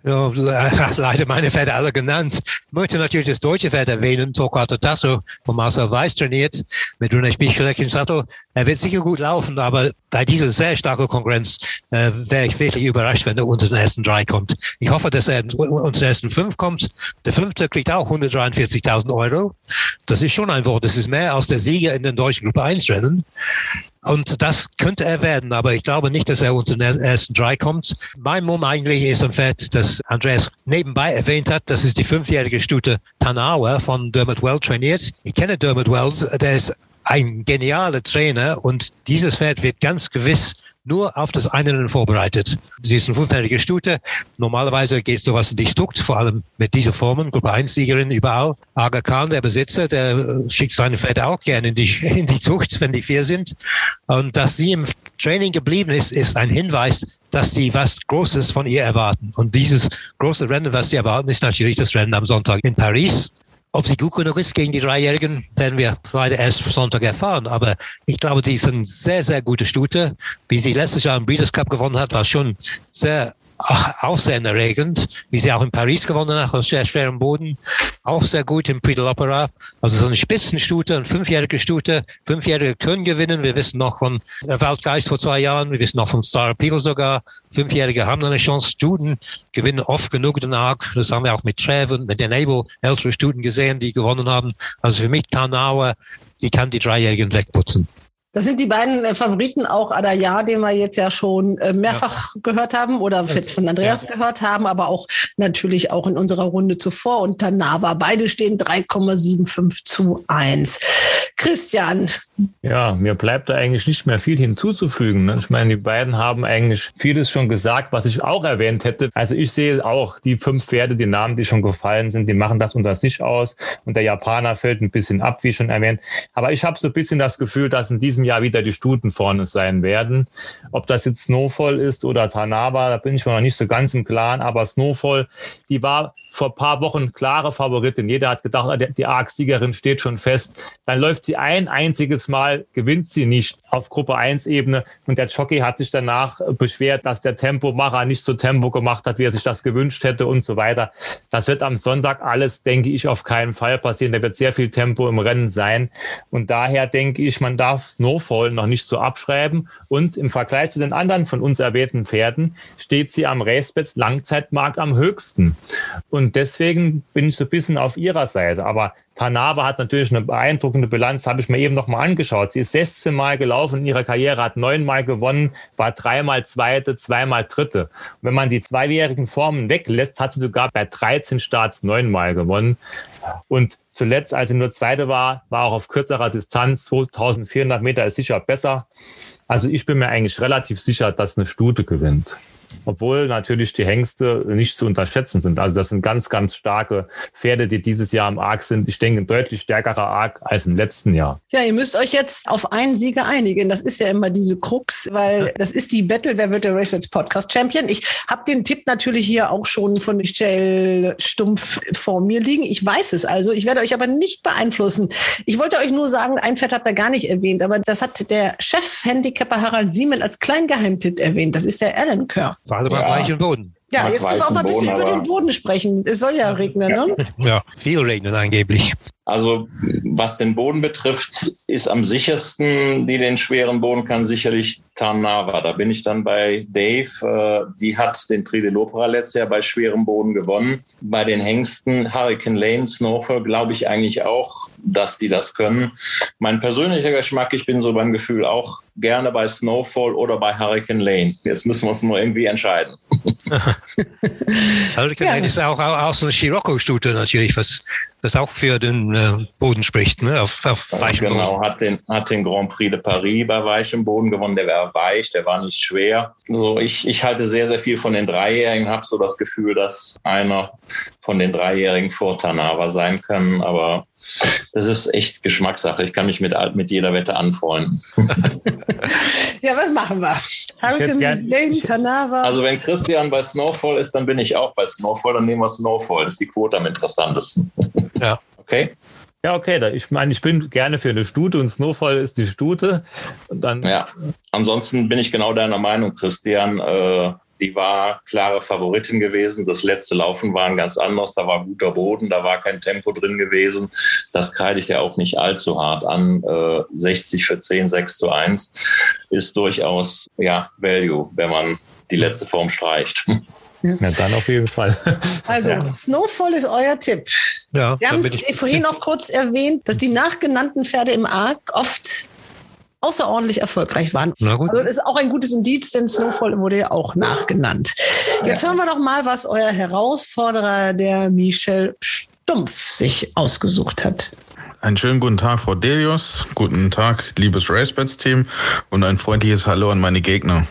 Ja, le- (laughs) leider meine Pferde alle genannt. Ich möchte natürlich das deutsche Pferd erwähnen, Torquato Tasso von Marcel Weiß trainiert, mit René Spichelek im Sattel. Er wird sicher gut laufen, aber bei dieser sehr starken Konkurrenz äh, wäre ich wirklich überrascht, wenn er unter den ersten drei kommt. Ich hoffe, dass er unter den ersten fünf kommt. Der fünfte kriegt auch 143.000 Euro. Das ist schon ein Wort. Das ist mehr als der Sieger in den deutschen Gruppe 1 Rennen. Und das könnte er werden, aber ich glaube nicht, dass er unter den ersten drei kommt. Mein Mumm eigentlich ist ein Pferd, das Andreas nebenbei erwähnt hat. Das ist die fünfjährige Stute Tanawa von Dermot Well trainiert. Ich kenne Dermot Wells, der ist ein genialer Trainer und dieses Pferd wird ganz gewiss nur auf das eine vorbereitet. Sie ist eine fünfjährige Stute. Normalerweise geht sowas in die Stukt, vor allem mit dieser Formen, Gruppe 1-Siegerin überall. Aga Khan, der Besitzer, der äh, schickt seine Pferde auch gerne in die, (laughs) in die Zucht, wenn die vier sind. Und dass sie im Training geblieben ist, ist ein Hinweis, dass die was Großes von ihr erwarten. Und dieses große Rennen, was sie erwarten, ist natürlich das Rennen am Sonntag in Paris. Ob sie gut genug ist gegen die Dreijährigen, werden wir leider erst Sonntag erfahren. Aber ich glaube, sie ist eine sehr, sehr gute Stute. Wie sie letztes Jahr im Breeders' Cup gewonnen hat, war schon sehr aufsehenerregend, wie sie auch in Paris gewonnen hat, auf sehr schwerem Boden. Auch sehr gut im Prix de l'Opera. Also so eine Spitzenstute, eine fünfjährige Stute. Fünfjährige können gewinnen. Wir wissen noch von Waldgeist vor zwei Jahren. Wir wissen noch von Star Appeal sogar. Fünfjährige haben eine Chance. Stuten gewinnen oft genug den Arc. Das haben wir auch mit Treven, mit Enable, ältere Stuten gesehen, die gewonnen haben. Also für mich Tarnawa, die kann die Dreijährigen wegputzen. Das sind die beiden äh, Favoriten, auch Adaya, den wir jetzt ja schon äh, mehrfach ja. gehört haben oder von Andreas ja. gehört haben, aber auch natürlich auch in unserer Runde zuvor und Tanava. Beide stehen 3,75 zu 1. Christian. Ja, mir bleibt da eigentlich nicht mehr viel hinzuzufügen. Ne? Ich meine, die beiden haben eigentlich vieles schon gesagt, was ich auch erwähnt hätte. Also ich sehe auch die fünf Pferde, die Namen, die schon gefallen sind, die machen das unter sich aus. Und der Japaner fällt ein bisschen ab, wie schon erwähnt. Aber ich habe so ein bisschen das Gefühl, dass in diesem Jahr wieder die Stuten vorne sein werden. Ob das jetzt Snowfall ist oder Tanawa, da bin ich mir noch nicht so ganz im Klaren. Aber Snowfall, die war vor paar Wochen klare Favoritin. Jeder hat gedacht, ah, die ARC-Siegerin steht schon fest. Dann läuft sie ein einziges Mal, gewinnt sie nicht auf Gruppe 1-Ebene. Und der Jockey hat sich danach beschwert, dass der Tempomacher nicht so Tempo gemacht hat, wie er sich das gewünscht hätte und so weiter. Das wird am Sonntag alles, denke ich, auf keinen Fall passieren. Da wird sehr viel Tempo im Rennen sein. Und daher denke ich, man darf Snowfall noch nicht so abschreiben. Und im Vergleich zu den anderen von uns erwähnten Pferden steht sie am Racebets Langzeitmarkt am höchsten. Und und deswegen bin ich so ein bisschen auf ihrer Seite. Aber Tanava hat natürlich eine beeindruckende Bilanz, habe ich mir eben noch mal angeschaut. Sie ist 16 Mal gelaufen in ihrer Karriere, hat neunmal gewonnen, war dreimal Zweite, zweimal Dritte. Und wenn man die zweijährigen Formen weglässt, hat sie sogar bei 13 Starts neunmal gewonnen. Und zuletzt, als sie nur Zweite war, war auch auf kürzerer Distanz, 2400 Meter ist sicher besser. Also ich bin mir eigentlich relativ sicher, dass eine Stute gewinnt obwohl natürlich die Hengste nicht zu unterschätzen sind. Also das sind ganz, ganz starke Pferde, die dieses Jahr im Arc sind. Ich denke, ein deutlich stärkerer Arc als im letzten Jahr. Ja, ihr müsst euch jetzt auf einen Sieger einigen. Das ist ja immer diese Krux, weil das ist die Battle, wer wird der Raceweds Podcast Champion. Ich habe den Tipp natürlich hier auch schon von Michelle Stumpf vor mir liegen. Ich weiß es also. Ich werde euch aber nicht beeinflussen. Ich wollte euch nur sagen, ein Pferd habt ihr gar nicht erwähnt, aber das hat der Chef-Handicapper Harald Siemen als Kleingeheimtipp erwähnt. Das ist der Alan Kerr. Gerade beim ja. gleichen Boden. Ja, jetzt können wir auch mal ein bisschen Boden, über den Boden sprechen. Es soll ja regnen, ne? Ja, viel regnen angeblich. Also was den Boden betrifft, ist am sichersten, die den schweren Boden kann, sicherlich Tarnava. Da bin ich dann bei Dave. Äh, die hat den Prix de l'Opera letztes Jahr bei schwerem Boden gewonnen. Bei den Hengsten Hurricane Lane, Snowfall, glaube ich eigentlich auch, dass die das können. Mein persönlicher Geschmack, ich bin so beim Gefühl auch gerne bei Snowfall oder bei Hurricane Lane. Jetzt müssen wir uns nur irgendwie entscheiden. (laughs) Hurricane ja. Lane ist auch, auch, auch so eine Scirocco-Stute natürlich, was das auch für den äh, Boden spricht, ne? auf, auf weichem genau, Boden. hat den, hat den Grand Prix de Paris bei weichem Boden gewonnen. Der war weich, der war nicht schwer. So, ich, ich halte sehr, sehr viel von den Dreijährigen, habe so das Gefühl, dass einer von den Dreijährigen vor Tanava sein kann, aber das ist echt Geschmackssache. Ich kann mich mit, mit jeder Wette anfreunden. (laughs) ja, was machen wir? Hurricane Lane, Tanava. Also wenn Christian bei Snowfall ist, dann bin ich auch bei Snowfall, dann nehmen wir Snowfall. Das ist die Quote am interessantesten. Ja. Okay. Ja, okay. Ich meine, ich bin gerne für eine Stute und Snowfall ist die Stute. Und dann ja, ansonsten bin ich genau deiner Meinung, Christian. Äh, die war klare Favoritin gewesen. Das letzte Laufen war ein ganz anderes. Da war guter Boden, da war kein Tempo drin gewesen. Das kreide ich ja auch nicht allzu hart an. Äh, 60 für 10, 6 zu 1 ist durchaus ja, Value, wenn man die letzte Form streicht. (laughs) Ja. ja, dann auf jeden Fall. Also, ja. Snowfall ist euer Tipp. Ja, Wir haben es vorhin noch kurz erwähnt, dass die nachgenannten Pferde im Arc oft außerordentlich erfolgreich waren. Also das ist auch ein gutes Indiz, denn Snowfall wurde ja auch nachgenannt. Jetzt hören wir doch mal, was euer Herausforderer, der Michel Stumpf, sich ausgesucht hat. Einen schönen guten Tag, Frau Delius. Guten Tag, liebes RaceBets-Team und ein freundliches Hallo an meine Gegner.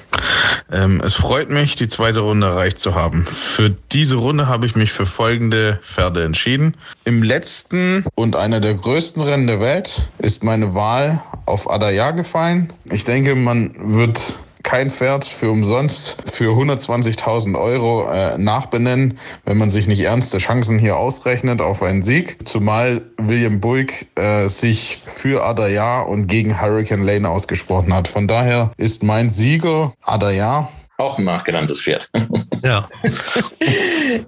Ähm, es freut mich, die zweite Runde erreicht zu haben. Für diese Runde habe ich mich für folgende Pferde entschieden. Im letzten und einer der größten Rennen der Welt ist meine Wahl auf Adaya gefallen. Ich denke, man wird kein Pferd für umsonst für 120.000 Euro äh, nachbenennen, wenn man sich nicht ernste Chancen hier ausrechnet auf einen Sieg. Zumal William Buick äh, sich für Adaya und gegen Hurricane Lane ausgesprochen hat. Von daher ist mein Sieger Adaya. Auch ein nachgenanntes Pferd. (laughs) Ja.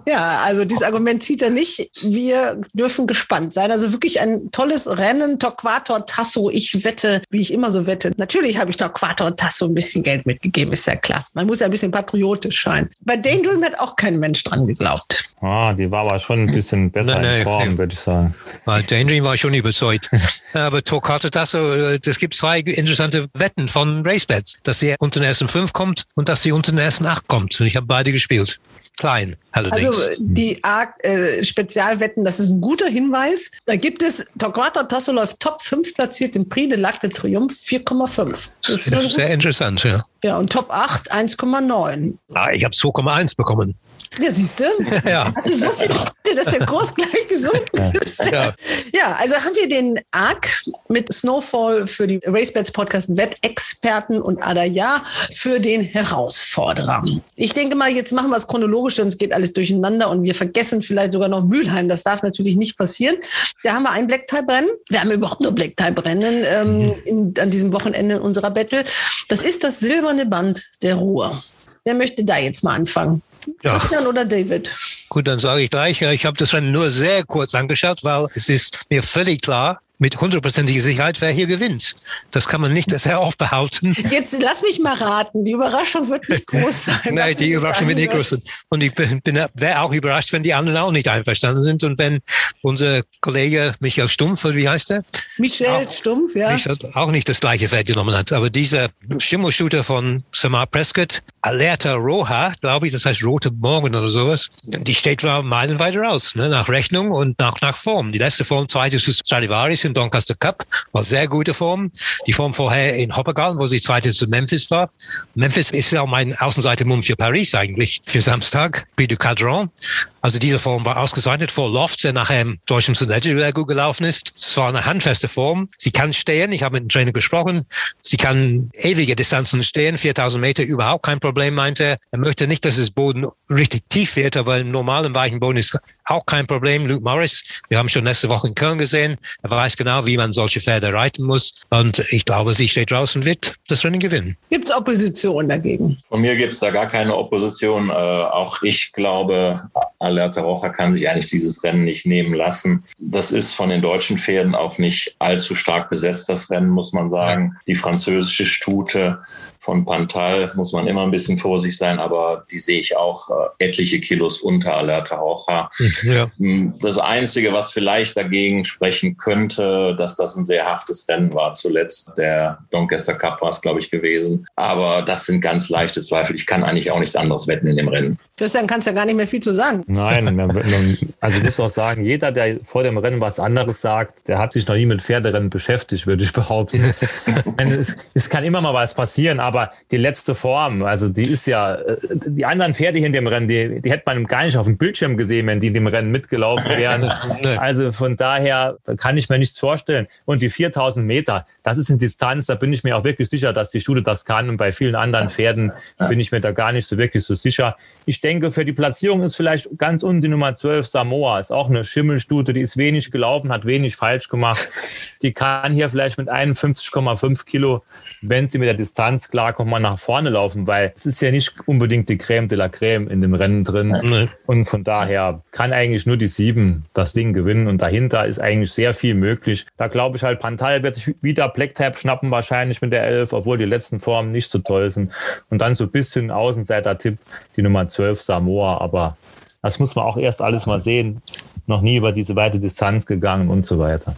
Ja, also dieses Argument zieht er nicht. Wir dürfen gespannt sein. Also wirklich ein tolles Rennen. Torquator Tasso. Ich wette, wie ich immer so wette. Natürlich habe ich Torquator Tasso ein bisschen Geld mitgegeben, ist ja klar. Man muss ja ein bisschen patriotisch sein. Bei Daydream hat auch kein Mensch dran geglaubt. Ah, die war aber schon ein bisschen besser Nein, nein, in Form, ja. würde ich sagen. Weil Daydream war schon überzeugt. (laughs) Aber Torquato Tasso, äh, es gibt zwei interessante Wetten von RaceBets, dass sie unter den ersten fünf kommt und dass sie unter den ersten acht kommt. Und ich habe beide gespielt. Klein, allerdings. Also die äh, Spezialwetten, das ist ein guter Hinweis. Da gibt es, Torquato Tasso läuft Top 5 platziert im Prix de l'Arc de Triomphe 4,5. Das ist Ja, sehr interessant, ja. Ja, und Top 8 1,9. Ah, ich habe 2,1 bekommen. Ja, siehst du? (laughs) Ja. Hast du so viel, dass der Kurs gleich gesunken ist? Ja. Ja, also haben wir den ARC mit Snowfall für die RaceBets Podcast Wettexperten und Adaya für den Herausforderer. Ich denke mal, jetzt machen wir es chronologisch, sonst geht alles durcheinander und wir vergessen vielleicht sogar noch Mülheim. Das darf natürlich nicht passieren. Da haben wir ein Black-Type-Rennen. Wir haben überhaupt nur Black-Type-Rennen ähm, in, an diesem Wochenende in unserer Battle. Das ist das silberne Band der Ruhe. Wer möchte da jetzt mal anfangen? Ja. Christian oder David? Gut, dann sage ich gleich, ich habe das nur sehr kurz angeschaut, weil es ist mir völlig klar, mit hundertprozentiger Sicherheit, wer hier gewinnt. Das kann man nicht (laughs) sehr oft behaupten. Jetzt lass mich mal raten. Die Überraschung wird nicht groß sein. Nein, die Überraschung wird nicht groß sein. Und ich bin, bin wäre auch überrascht, wenn die anderen auch nicht einverstanden sind und wenn unser Kollege Michael Stumpf, wie heißt er? Michel Stumpf, ja. Michael auch nicht das gleiche Pferd genommen hat. Aber dieser Schimmelshooter von Samar Prescott, Alerta Roja, glaube ich, das heißt Rote Morgen oder sowas, die steht meilenweit raus, ne? nach Rechnung und nach, nach Form. Die letzte Form, zweite ist Stradivaris in Doncaster Cup, war sehr gute Form. Die Form vorher in Hoppegal, wo sie zweite zu Memphis war. Memphis ist ja mein Außenseitermumm für Paris eigentlich, für Samstag, Prix du Cadran. Also diese Form war ausgezeichnet vor Loft, der nachher im deutschen Sudette sehr gut gelaufen ist. Es war eine handfeste Form. Sie kann stehen. Ich habe mit dem Trainer gesprochen. Sie kann ewige Distanzen stehen. 4000 Meter überhaupt kein Problem, meinte er. Er möchte nicht, dass das Boden richtig tief wird, aber im normalen weichen Boden ist auch kein Problem. Luke Morris, wir haben schon nächste Woche in Köln gesehen. Er weiß genau, wie man solche Pferde reiten muss. Und ich glaube, sie steht draußen und wird das Rennen gewinnen. Gibt es Opposition dagegen? Von mir gibt es da gar keine Opposition. Äh, auch ich glaube, Alerta Rocha kann sich eigentlich dieses Rennen nicht nehmen lassen. Das ist von den deutschen Pferden auch nicht allzu stark besetzt, das Rennen, muss man sagen. Die französische Stute von Pantal muss man immer ein bisschen vorsichtig sein, aber die sehe ich auch äh, etliche Kilos unter Alerta Rocha. Ja. Das Einzige, was vielleicht dagegen sprechen könnte, dass das ein sehr hartes Rennen war zuletzt. Der Doncaster Cup war es, glaube ich, gewesen. Aber das sind ganz leichte Zweifel. Ich kann eigentlich auch nichts anderes wetten in dem Rennen. Christian, kannst ja gar nicht mehr viel zu sagen. Nein, man- man- also ich muss auch sagen, jeder, der vor dem Rennen was anderes sagt, der hat sich noch nie mit Pferderennen beschäftigt, würde ich behaupten. Es, es kann immer mal was passieren, aber die letzte Form, also die ist ja, äh, die anderen Pferde hier in dem Rennen, die, die hätte man gar nicht auf dem Bildschirm gesehen, wenn die in dem Rennen mitgelaufen wären. Also von daher da kann ich mir nichts vorstellen. Und die 4000 Meter, das ist eine Distanz, da bin ich mir auch wirklich sicher, dass die Schule das kann. Und bei vielen anderen Pferden bin ich mir da gar nicht so wirklich so sicher. Ich denke, für die Platzierung ist vielleicht ganz unten die Nummer 12 Samoa. Ist auch eine Schimmelstute, die ist wenig gelaufen, hat wenig falsch gemacht. Die kann hier vielleicht mit 51,5 Kilo, wenn sie mit der Distanz klarkommt, mal nach vorne laufen, weil es ist ja nicht unbedingt die Creme de la Creme in dem Rennen drin. Nee. Und von daher kann eigentlich nur die sieben das Ding gewinnen. Und dahinter ist eigentlich sehr viel möglich. Da glaube ich halt, Pantal wird sich wieder Black Tab schnappen, wahrscheinlich mit der 11, obwohl die letzten Formen nicht so toll sind. Und dann so ein bisschen Außenseiter-Tipp, die Nummer 12 Samoa. Aber das muss man auch erst alles mal sehen. Noch nie über diese weite Distanz gegangen und so weiter.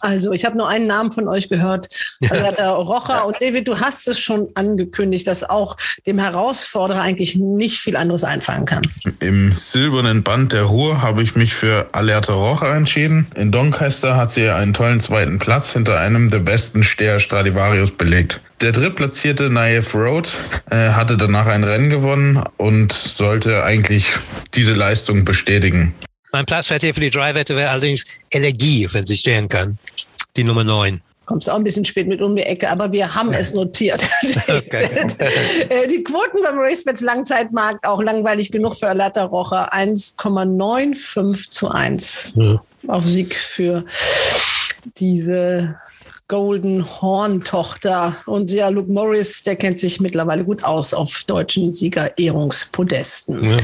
Also ich habe nur einen Namen von euch gehört, Alberta (laughs) Rocha. Und David, du hast es schon angekündigt, dass auch dem Herausforderer eigentlich nicht viel anderes einfallen kann. Im silbernen Band der Ruhr habe ich mich für Alerta Rocha entschieden. In Doncaster hat sie einen tollen zweiten Platz hinter einem der besten Steher Stradivarius belegt. Der drittplatzierte Naif Road äh, hatte danach ein Rennen gewonnen und sollte eigentlich diese Leistung bestätigen. Mein Platzwert hier für die Drei-Wette wäre allerdings Elegie, wenn sie stehen kann. Die Nummer 9 kommst auch ein bisschen spät mit um die Ecke, aber wir haben es notiert. (laughs) Okay. (laughs) Äh, die Quoten beim RaceBets Langzeitmarkt auch langweilig genug für Alata Rocher 1,95 zu 1 ja. auf Sieg für diese Golden Horn Tochter. Und ja, Luke Morris, der kennt sich mittlerweile gut aus auf deutschen Siegerehrungspodesten. Ja.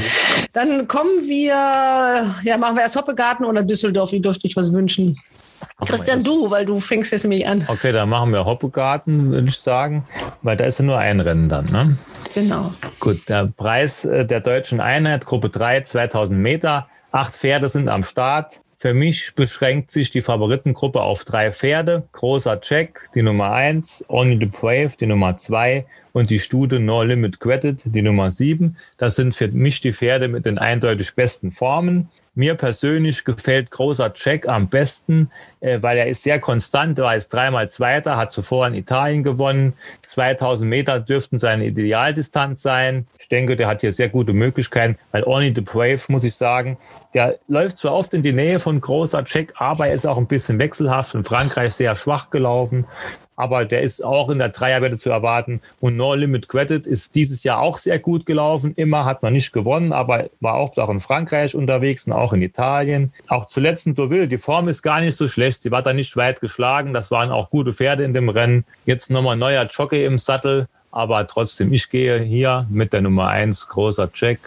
Dann kommen wir, ja, machen wir erst Hoppegarten oder Düsseldorf. Wie dürfte ich was wünschen? Christian, du, weil du fängst jetzt mich an. Okay, dann machen wir Hoppegarten, würde ich sagen, weil da ist ja nur ein Rennen dann. Ne? Genau. Gut, der Preis äh, der deutschen Einheit, Gruppe 3, 2000 Meter. Acht Pferde sind am Start. Für mich beschränkt sich die Favoritengruppe auf drei Pferde. Großer Check, die Nummer 1, Only the Brave, die Nummer 2 und die Stude No Limit Credit, die Nummer 7. Das sind für mich die Pferde mit den eindeutig besten Formen. Mir persönlich gefällt großer Check am besten, äh, weil er ist sehr konstant, war jetzt dreimal Zweiter, hat zuvor in Italien gewonnen. 2000 Meter dürften seine Idealdistanz sein. Ich denke, der hat hier sehr gute Möglichkeiten, weil Only the Brave, muss ich sagen, der läuft zwar oft in die Nähe von großer Check, aber er ist auch ein bisschen wechselhaft. In Frankreich sehr schwach gelaufen aber der ist auch in der Dreierwette zu erwarten. Und No Limit Credit ist dieses Jahr auch sehr gut gelaufen. Immer hat man nicht gewonnen, aber war oft auch in Frankreich unterwegs und auch in Italien. Auch zuletzt in Deauville, die Form ist gar nicht so schlecht. Sie war da nicht weit geschlagen. Das waren auch gute Pferde in dem Rennen. Jetzt nochmal neuer Jockey im Sattel. Aber trotzdem, ich gehe hier mit der Nummer 1, großer Check.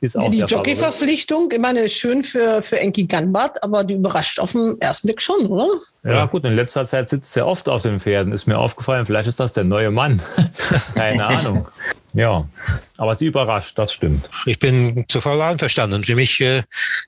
Ist auch die Jockey-Verpflichtung, ich meine, schön für, für Enki Ganbart, aber die überrascht auf den ersten Blick schon, oder? Ja, gut, in letzter Zeit sitzt er oft auf den Pferden, ist mir aufgefallen. Vielleicht ist das der neue Mann. (laughs) Keine Ahnung. Ja, aber sie überrascht, das stimmt. Ich bin zu voll einverstanden. Für mich äh,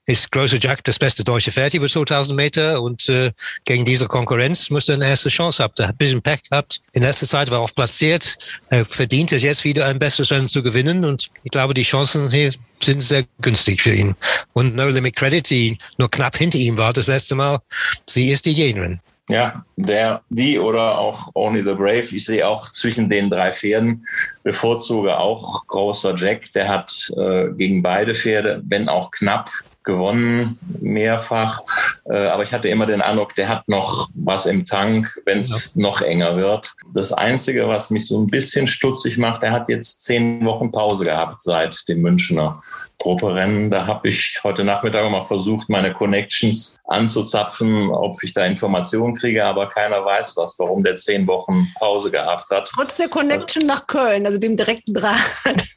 ist Großer Jack das beste deutsche Pferd über 2000 Meter und äh, gegen diese Konkurrenz muss er eine erste Chance haben. Er hat ein bisschen Pech gehabt. In letzter Zeit war er auch platziert. Er verdient es jetzt wieder ein besseres Rennen zu gewinnen und ich glaube, die Chancen hier sind sehr günstig für ihn. Und No Limit Credit, die nur knapp hinter ihm war das letzte Mal, sie ist die Gegnerin. Ja, der, die oder auch Only the Brave. Ich sehe auch zwischen den drei Pferden bevorzuge auch großer Jack. Der hat äh, gegen beide Pferde, wenn auch knapp, gewonnen, mehrfach. Äh, aber ich hatte immer den Eindruck, der hat noch was im Tank, wenn es ja. noch enger wird. Das Einzige, was mich so ein bisschen stutzig macht, er hat jetzt zehn Wochen Pause gehabt seit dem Münchner Gruppe Rennen. Da habe ich heute Nachmittag mal versucht, meine Connections anzuzapfen, ob ich da Informationen kriege, aber keiner weiß was, warum der zehn Wochen Pause gehabt hat. Trotz der Connection nach Köln, also dem direkten Draht.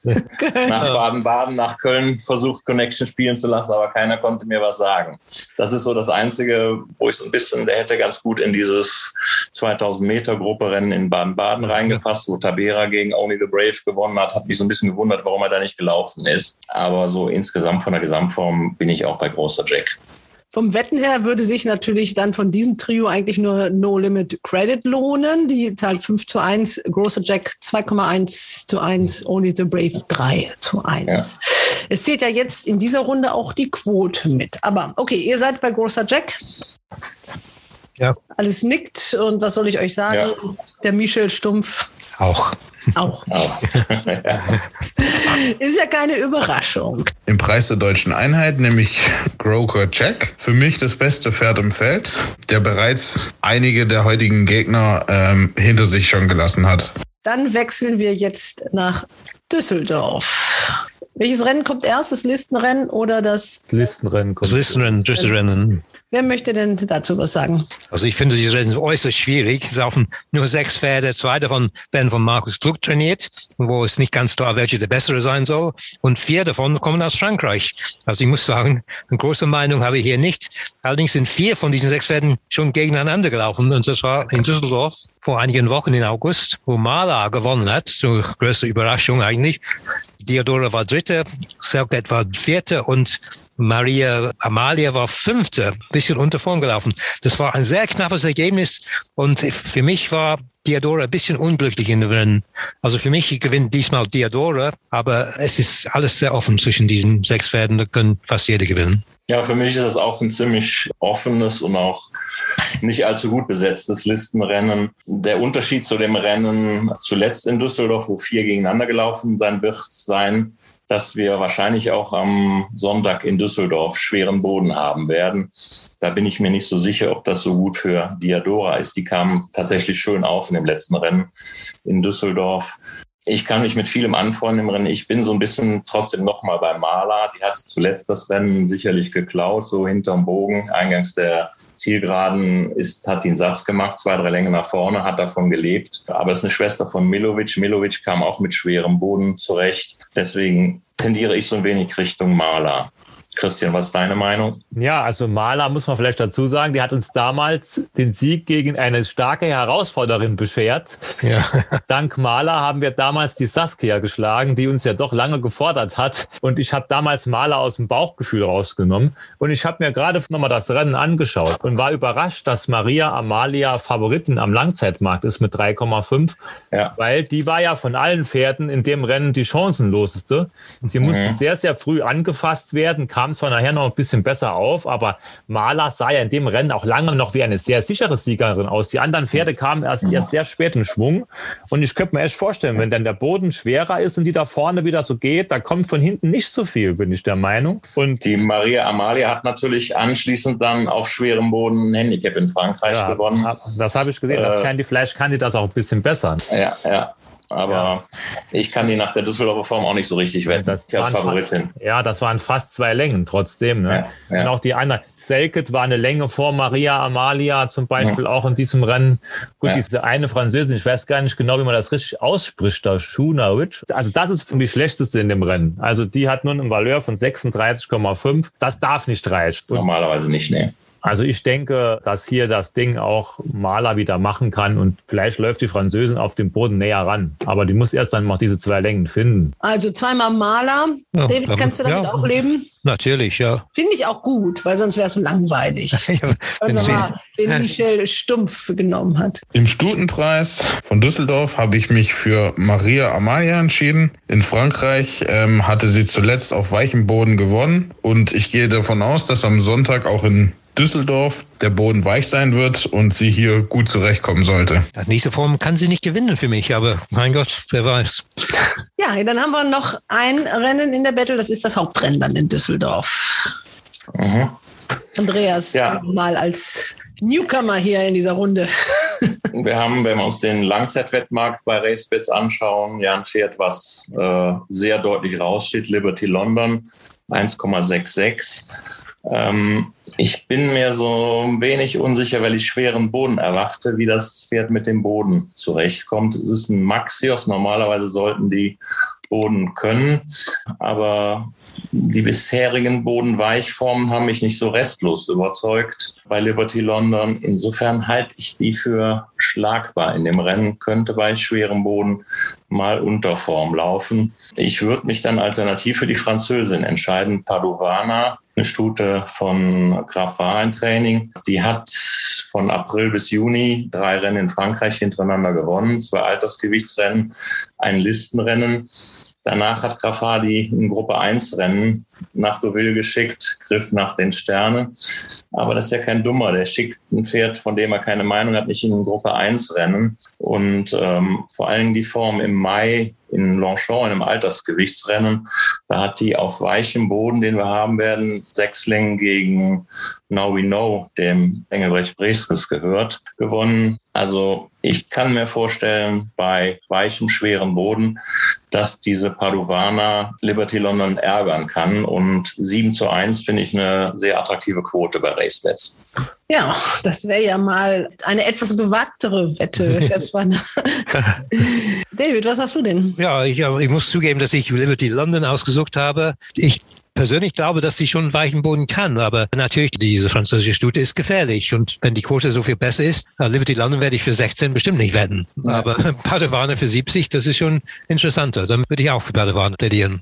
(laughs) nach Baden-Baden, nach Köln versucht, Connection spielen zu lassen, aber keiner konnte mir was sagen. Das ist so das Einzige, wo ich so ein bisschen, der hätte ganz gut in dieses 2000 Meter Gruppe Rennen in Baden-Baden reingepasst, wo Tabera gegen Only the Brave gewonnen hat. Hat mich so ein bisschen gewundert, warum er da nicht gelaufen ist. Aber so insgesamt von der Gesamtform bin ich auch bei großer Jack. Vom Wetten her würde sich natürlich dann von diesem Trio eigentlich nur No Limit Credit lohnen. Die zahlt 5 zu 1, großer Jack 2,1 zu 1, Only the Brave 3 zu 1. Ja. Es zählt ja jetzt in dieser Runde auch die Quote mit. Aber okay, ihr seid bei großer Jack. Ja. Alles nickt und was soll ich euch sagen? Ja. Der Michel Stumpf. Auch. Auch. Ist ja keine Überraschung. Im Preis der deutschen Einheit nämlich Groker Jack. Für mich das beste Pferd im Feld, der bereits einige der heutigen Gegner ähm, hinter sich schon gelassen hat. Dann wechseln wir jetzt nach Düsseldorf. Welches Rennen kommt erst? Das Listenrennen oder das? Listenrennen kommt. Das Listenrennen, Düsselrennen. Wer möchte denn dazu was sagen? Also ich finde dieses Rennen äußerst schwierig. Es laufen nur sechs Pferde, zwei davon werden von Markus Gluck trainiert, wo es nicht ganz klar, welche der bessere sein soll. Und vier davon kommen aus Frankreich. Also ich muss sagen, eine große Meinung habe ich hier nicht. Allerdings sind vier von diesen sechs Pferden schon gegeneinander gelaufen. Und das war in Düsseldorf vor einigen Wochen in August, wo Mala gewonnen hat. So größte Überraschung eigentlich. Diodora war Dritte, Selket war Vierte und Maria Amalia war fünfte, bisschen unter Form gelaufen. Das war ein sehr knappes Ergebnis und für mich war Diadora ein bisschen unglücklich in dem Rennen. Also für mich gewinnt diesmal Diadora, aber es ist alles sehr offen zwischen diesen sechs Pferden, da können fast jede gewinnen. Ja, für mich ist das auch ein ziemlich offenes und auch nicht allzu gut besetztes Listenrennen. Der Unterschied zu dem Rennen zuletzt in Düsseldorf, wo vier gegeneinander gelaufen sein wird, sein, dass wir wahrscheinlich auch am Sonntag in Düsseldorf schweren Boden haben werden. Da bin ich mir nicht so sicher, ob das so gut für Diadora ist. Die kam tatsächlich schön auf in dem letzten Rennen in Düsseldorf. Ich kann mich mit vielem anfreunden im Rennen. Ich bin so ein bisschen trotzdem nochmal bei Maler. Die hat zuletzt das Rennen sicherlich geklaut, so hinterm Bogen. Eingangs der Zielgeraden ist, hat den Satz gemacht, zwei, drei Längen nach vorne, hat davon gelebt. Aber es ist eine Schwester von Milovic. Milovic kam auch mit schwerem Boden zurecht. Deswegen tendiere ich so ein wenig Richtung Maler. Christian, was ist deine Meinung? Ja, also Maler muss man vielleicht dazu sagen, die hat uns damals den Sieg gegen eine starke Herausforderin beschert. Ja. (laughs) Dank Maler haben wir damals die Saskia geschlagen, die uns ja doch lange gefordert hat. Und ich habe damals Maler aus dem Bauchgefühl rausgenommen. Und ich habe mir gerade nochmal das Rennen angeschaut und war überrascht, dass Maria Amalia Favoritin am Langzeitmarkt ist mit 3,5. Ja. Weil die war ja von allen Pferden in dem Rennen die chancenloseste. Sie mhm. musste sehr, sehr früh angefasst werden, kam kam zwar nachher noch ein bisschen besser auf, aber Maler sah ja in dem Rennen auch lange noch wie eine sehr sichere Siegerin aus. Die anderen Pferde kamen erst, erst sehr spät in Schwung. Und ich könnte mir echt vorstellen, wenn dann der Boden schwerer ist und die da vorne wieder so geht, da kommt von hinten nicht so viel, bin ich der Meinung. Und die Maria Amalia hat natürlich anschließend dann auf schwerem Boden ein Handicap in Frankreich ja, gewonnen. Das habe ich gesehen. Das äh, die, vielleicht kann die das auch ein bisschen besser. Ja, ja. Aber ja. ich kann die nach der Düsseldorfer Form auch nicht so richtig wetten. Das als Favoritin. Ja, das waren fast zwei Längen trotzdem. Ne? Ja, ja. Und auch die anderen. Selket war eine Länge vor Maria Amalia zum Beispiel auch in diesem Rennen. Gut, diese eine Französin, ich weiß gar nicht genau, wie man das richtig ausspricht, da Shuna Rich. Also das ist die schlechteste in dem Rennen. Also die hat nur einen Valeur von 36,5. Das darf nicht reichen. Normalerweise nicht, ne. Also ich denke, dass hier das Ding auch Maler wieder machen kann und vielleicht läuft die Französin auf dem Boden näher ran. Aber die muss erst dann noch diese zwei Längen finden. Also zweimal Maler. Ja, David, damit, kannst du damit ja, auch leben? Natürlich, ja. Finde ich auch gut, weil sonst wäre es so langweilig. (laughs) ja, wenn man mal den Michel Stumpf genommen hat. Im Stutenpreis von Düsseldorf habe ich mich für Maria Amalia entschieden. In Frankreich ähm, hatte sie zuletzt auf weichem Boden gewonnen und ich gehe davon aus, dass am Sonntag auch in Düsseldorf der Boden weich sein wird und sie hier gut zurechtkommen sollte. Die nächste Form kann sie nicht gewinnen für mich, aber mein Gott, wer weiß. (laughs) Ja, dann haben wir noch ein Rennen in der Battle, das ist das Hauptrennen dann in Düsseldorf. Mhm. Andreas, ja. mal als Newcomer hier in dieser Runde. (laughs) wir haben, wenn wir uns den Langzeitwettmarkt bei RaceBets anschauen, ja ein Pferd, was äh, sehr deutlich raussteht, Liberty London 1,66. Ähm, ich bin mir so ein wenig unsicher, weil ich schweren Boden erwarte, wie das Pferd mit dem Boden zurechtkommt. Es ist ein Maxios. Normalerweise sollten die Boden können, aber die bisherigen Bodenweichformen haben mich nicht so restlos überzeugt bei Liberty London. Insofern halte ich die für schlagbar in dem Rennen, könnte bei schwerem Boden mal unter Form laufen. Ich würde mich dann alternativ für die Französin entscheiden, Padovana, eine Stute von Grafar im Training. Die hat von April bis Juni drei Rennen in Frankreich hintereinander gewonnen, zwei Altersgewichtsrennen, ein Listenrennen. Danach hat Grafadi ein Gruppe 1 Rennen nach Deauville geschickt, griff nach den Sternen. Aber das ist ja kein Dummer. Der schickt ein Pferd, von dem er keine Meinung hat, nicht in Gruppe 1 Rennen. Und ähm, vor allem die Form im Mai in Longchamp, in einem Altersgewichtsrennen, da hat die auf weichem Boden, den wir haben werden, sechs Längen gegen Now We Know, dem Engelbrecht Breskes gehört, gewonnen. Also ich kann mir vorstellen, bei weichem, schwerem Boden, dass diese Padovana Liberty London ärgern kann. Und 7 zu 1 finde ich eine sehr attraktive Quote bei RaceBets. Ja, das wäre ja mal eine etwas gewagtere Wette. (laughs) David, was hast du denn? Ja, ich, ich muss zugeben, dass ich Liberty London ausgesucht habe. Ich persönlich glaube, dass sie schon weichen Boden kann. Aber natürlich, diese französische Stute ist gefährlich. Und wenn die Quote so viel besser ist, uh, Liberty London werde ich für 16 bestimmt nicht wetten. Aber (laughs) Padewane für 70, das ist schon interessanter. Dann würde ich auch für Padewane plädieren.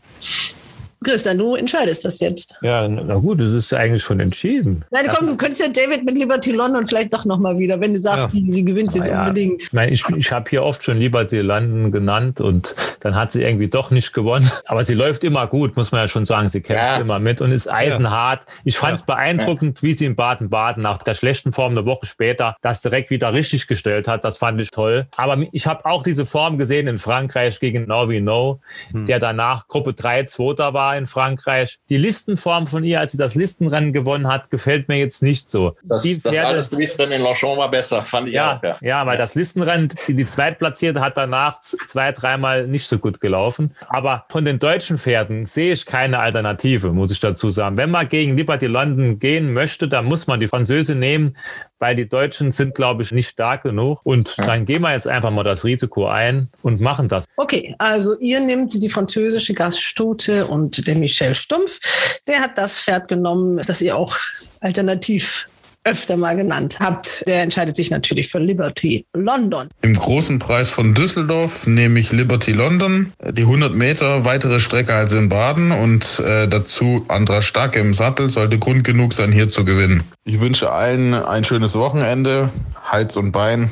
Christian, du entscheidest das jetzt. Ja, na gut, das ist eigentlich schon entschieden. Nein, komm, du könntest ja David mit Liberty London vielleicht doch nochmal wieder, wenn du sagst, Ja. die, die gewinnt jetzt Ja, unbedingt. Ich meine, ich, ich habe hier oft schon Liberty London genannt und dann hat sie irgendwie doch nicht gewonnen. (laughs) Aber sie läuft immer gut, muss man ja schon sagen. Sie kämpft Ja. immer mit und ist eisenhart. Ich fand es beeindruckend, wie sie in Baden-Baden nach der schlechten Form eine Woche später das direkt wieder richtig gestellt hat. Das fand ich toll. Aber ich habe auch diese Form gesehen in Frankreich gegen Norby No, der danach Gruppe 3 Zweiter war in Frankreich. Die Listenform von ihr, als sie das Listenrennen gewonnen hat, gefällt mir jetzt nicht so. Das, die das alles Rennen in Longchamp war besser, fand ich ja, auch. Ja. ja, weil das Listenrennen, die, die Zweitplatzierte hat danach zwei, dreimal nicht so gut gelaufen. Aber von den deutschen Pferden sehe ich keine Alternative, muss ich dazu sagen. Wenn man gegen Liberty London gehen möchte, dann muss man die Französin nehmen, weil die Deutschen sind, glaube ich, nicht stark genug. Und dann gehen wir jetzt einfach mal das Risiko ein und machen das. Okay, also ihr nehmt die französische Gaststute und der Michel Stumpf, der hat das Pferd genommen, das ihr auch alternativ öfter mal genannt habt. Der entscheidet sich natürlich für Liberty London. Im großen Preis von Düsseldorf nehme ich Liberty London, die 100 Meter weitere Strecke als in Baden und äh, dazu Andra Starke im Sattel sollte Grund genug sein, hier zu gewinnen. Ich wünsche allen ein schönes Wochenende, Hals und Bein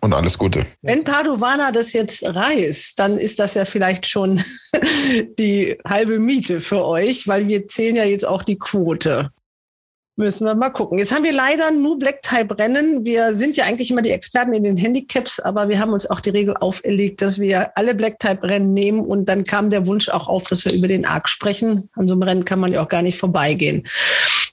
und alles Gute. Wenn Padovana das jetzt reißt, dann ist das ja vielleicht schon (laughs) die halbe Miete für euch, weil wir zählen ja jetzt auch die Quote. Müssen wir mal gucken. Jetzt haben wir leider nur Black-Type-Rennen. Wir sind ja eigentlich immer die Experten in den Handicaps, aber wir haben uns auch die Regel auferlegt, dass wir alle Black-Type-Rennen nehmen. Und dann kam der Wunsch auch auf, dass wir über den Arc sprechen. An so einem Rennen kann man ja auch gar nicht vorbeigehen.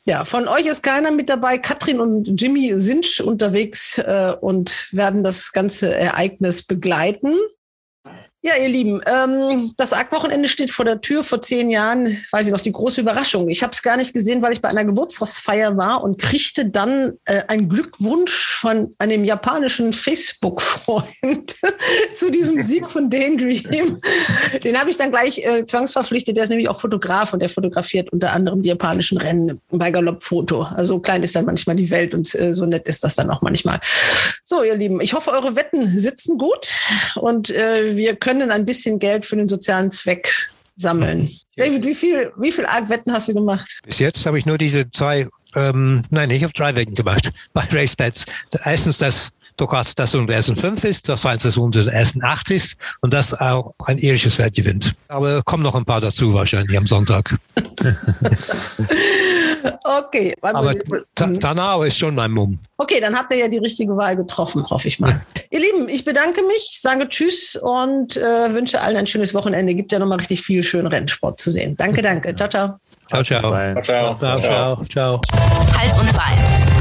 Ja, von euch ist keiner mit dabei. Katrin und Jimmy sind unterwegs äh, und werden das ganze Ereignis begleiten. Ja, ihr Lieben, ähm, das Arc-Wochenende steht vor der Tür. Vor zehn Jahren, weiß ich noch, die große Überraschung. Ich habe es gar nicht gesehen, weil ich bei einer Geburtstagsfeier war und kriegte dann äh, einen Glückwunsch von einem japanischen Facebook-Freund (laughs) zu diesem (laughs) Sieg von Daydream. Den habe ich dann gleich äh, zwangsverpflichtet. Der ist nämlich auch Fotograf und der fotografiert unter anderem die japanischen Rennen bei Galopp-Foto. Also klein ist dann manchmal die Welt und äh, so nett ist das dann auch manchmal. So, ihr Lieben, ich hoffe, eure Wetten sitzen gut und äh, wir können ein bisschen Geld für den sozialen Zweck sammeln. David, wie viel, wie viel Arc-Wetten hast du gemacht? Bis jetzt habe ich nur diese zwei, ähm, nein, ich habe drei Wetten gemacht bei RaceBets. Erstens, dass Tokat das unter ersten fünf ist, das zweite, das unter ersten acht ist und das auch ein irisches Wert gewinnt. Aber kommen noch ein paar dazu wahrscheinlich am Sonntag. (laughs) Okay, warte Aber mal. Ta Tanao ist schon mein Mumm. okay, dann habt ihr ja die richtige Wahl getroffen, hoffe ich mal. Ihr Lieben, ich bedanke mich, sage Tschüss und äh, wünsche allen ein schönes Wochenende. Gibt ja nochmal richtig viel schönen Rennsport zu sehen. Danke, danke. Ciao, ciao. Ciao, ciao. Bye. Ciao, Ciao, ciao, ciao. Hals und Bein.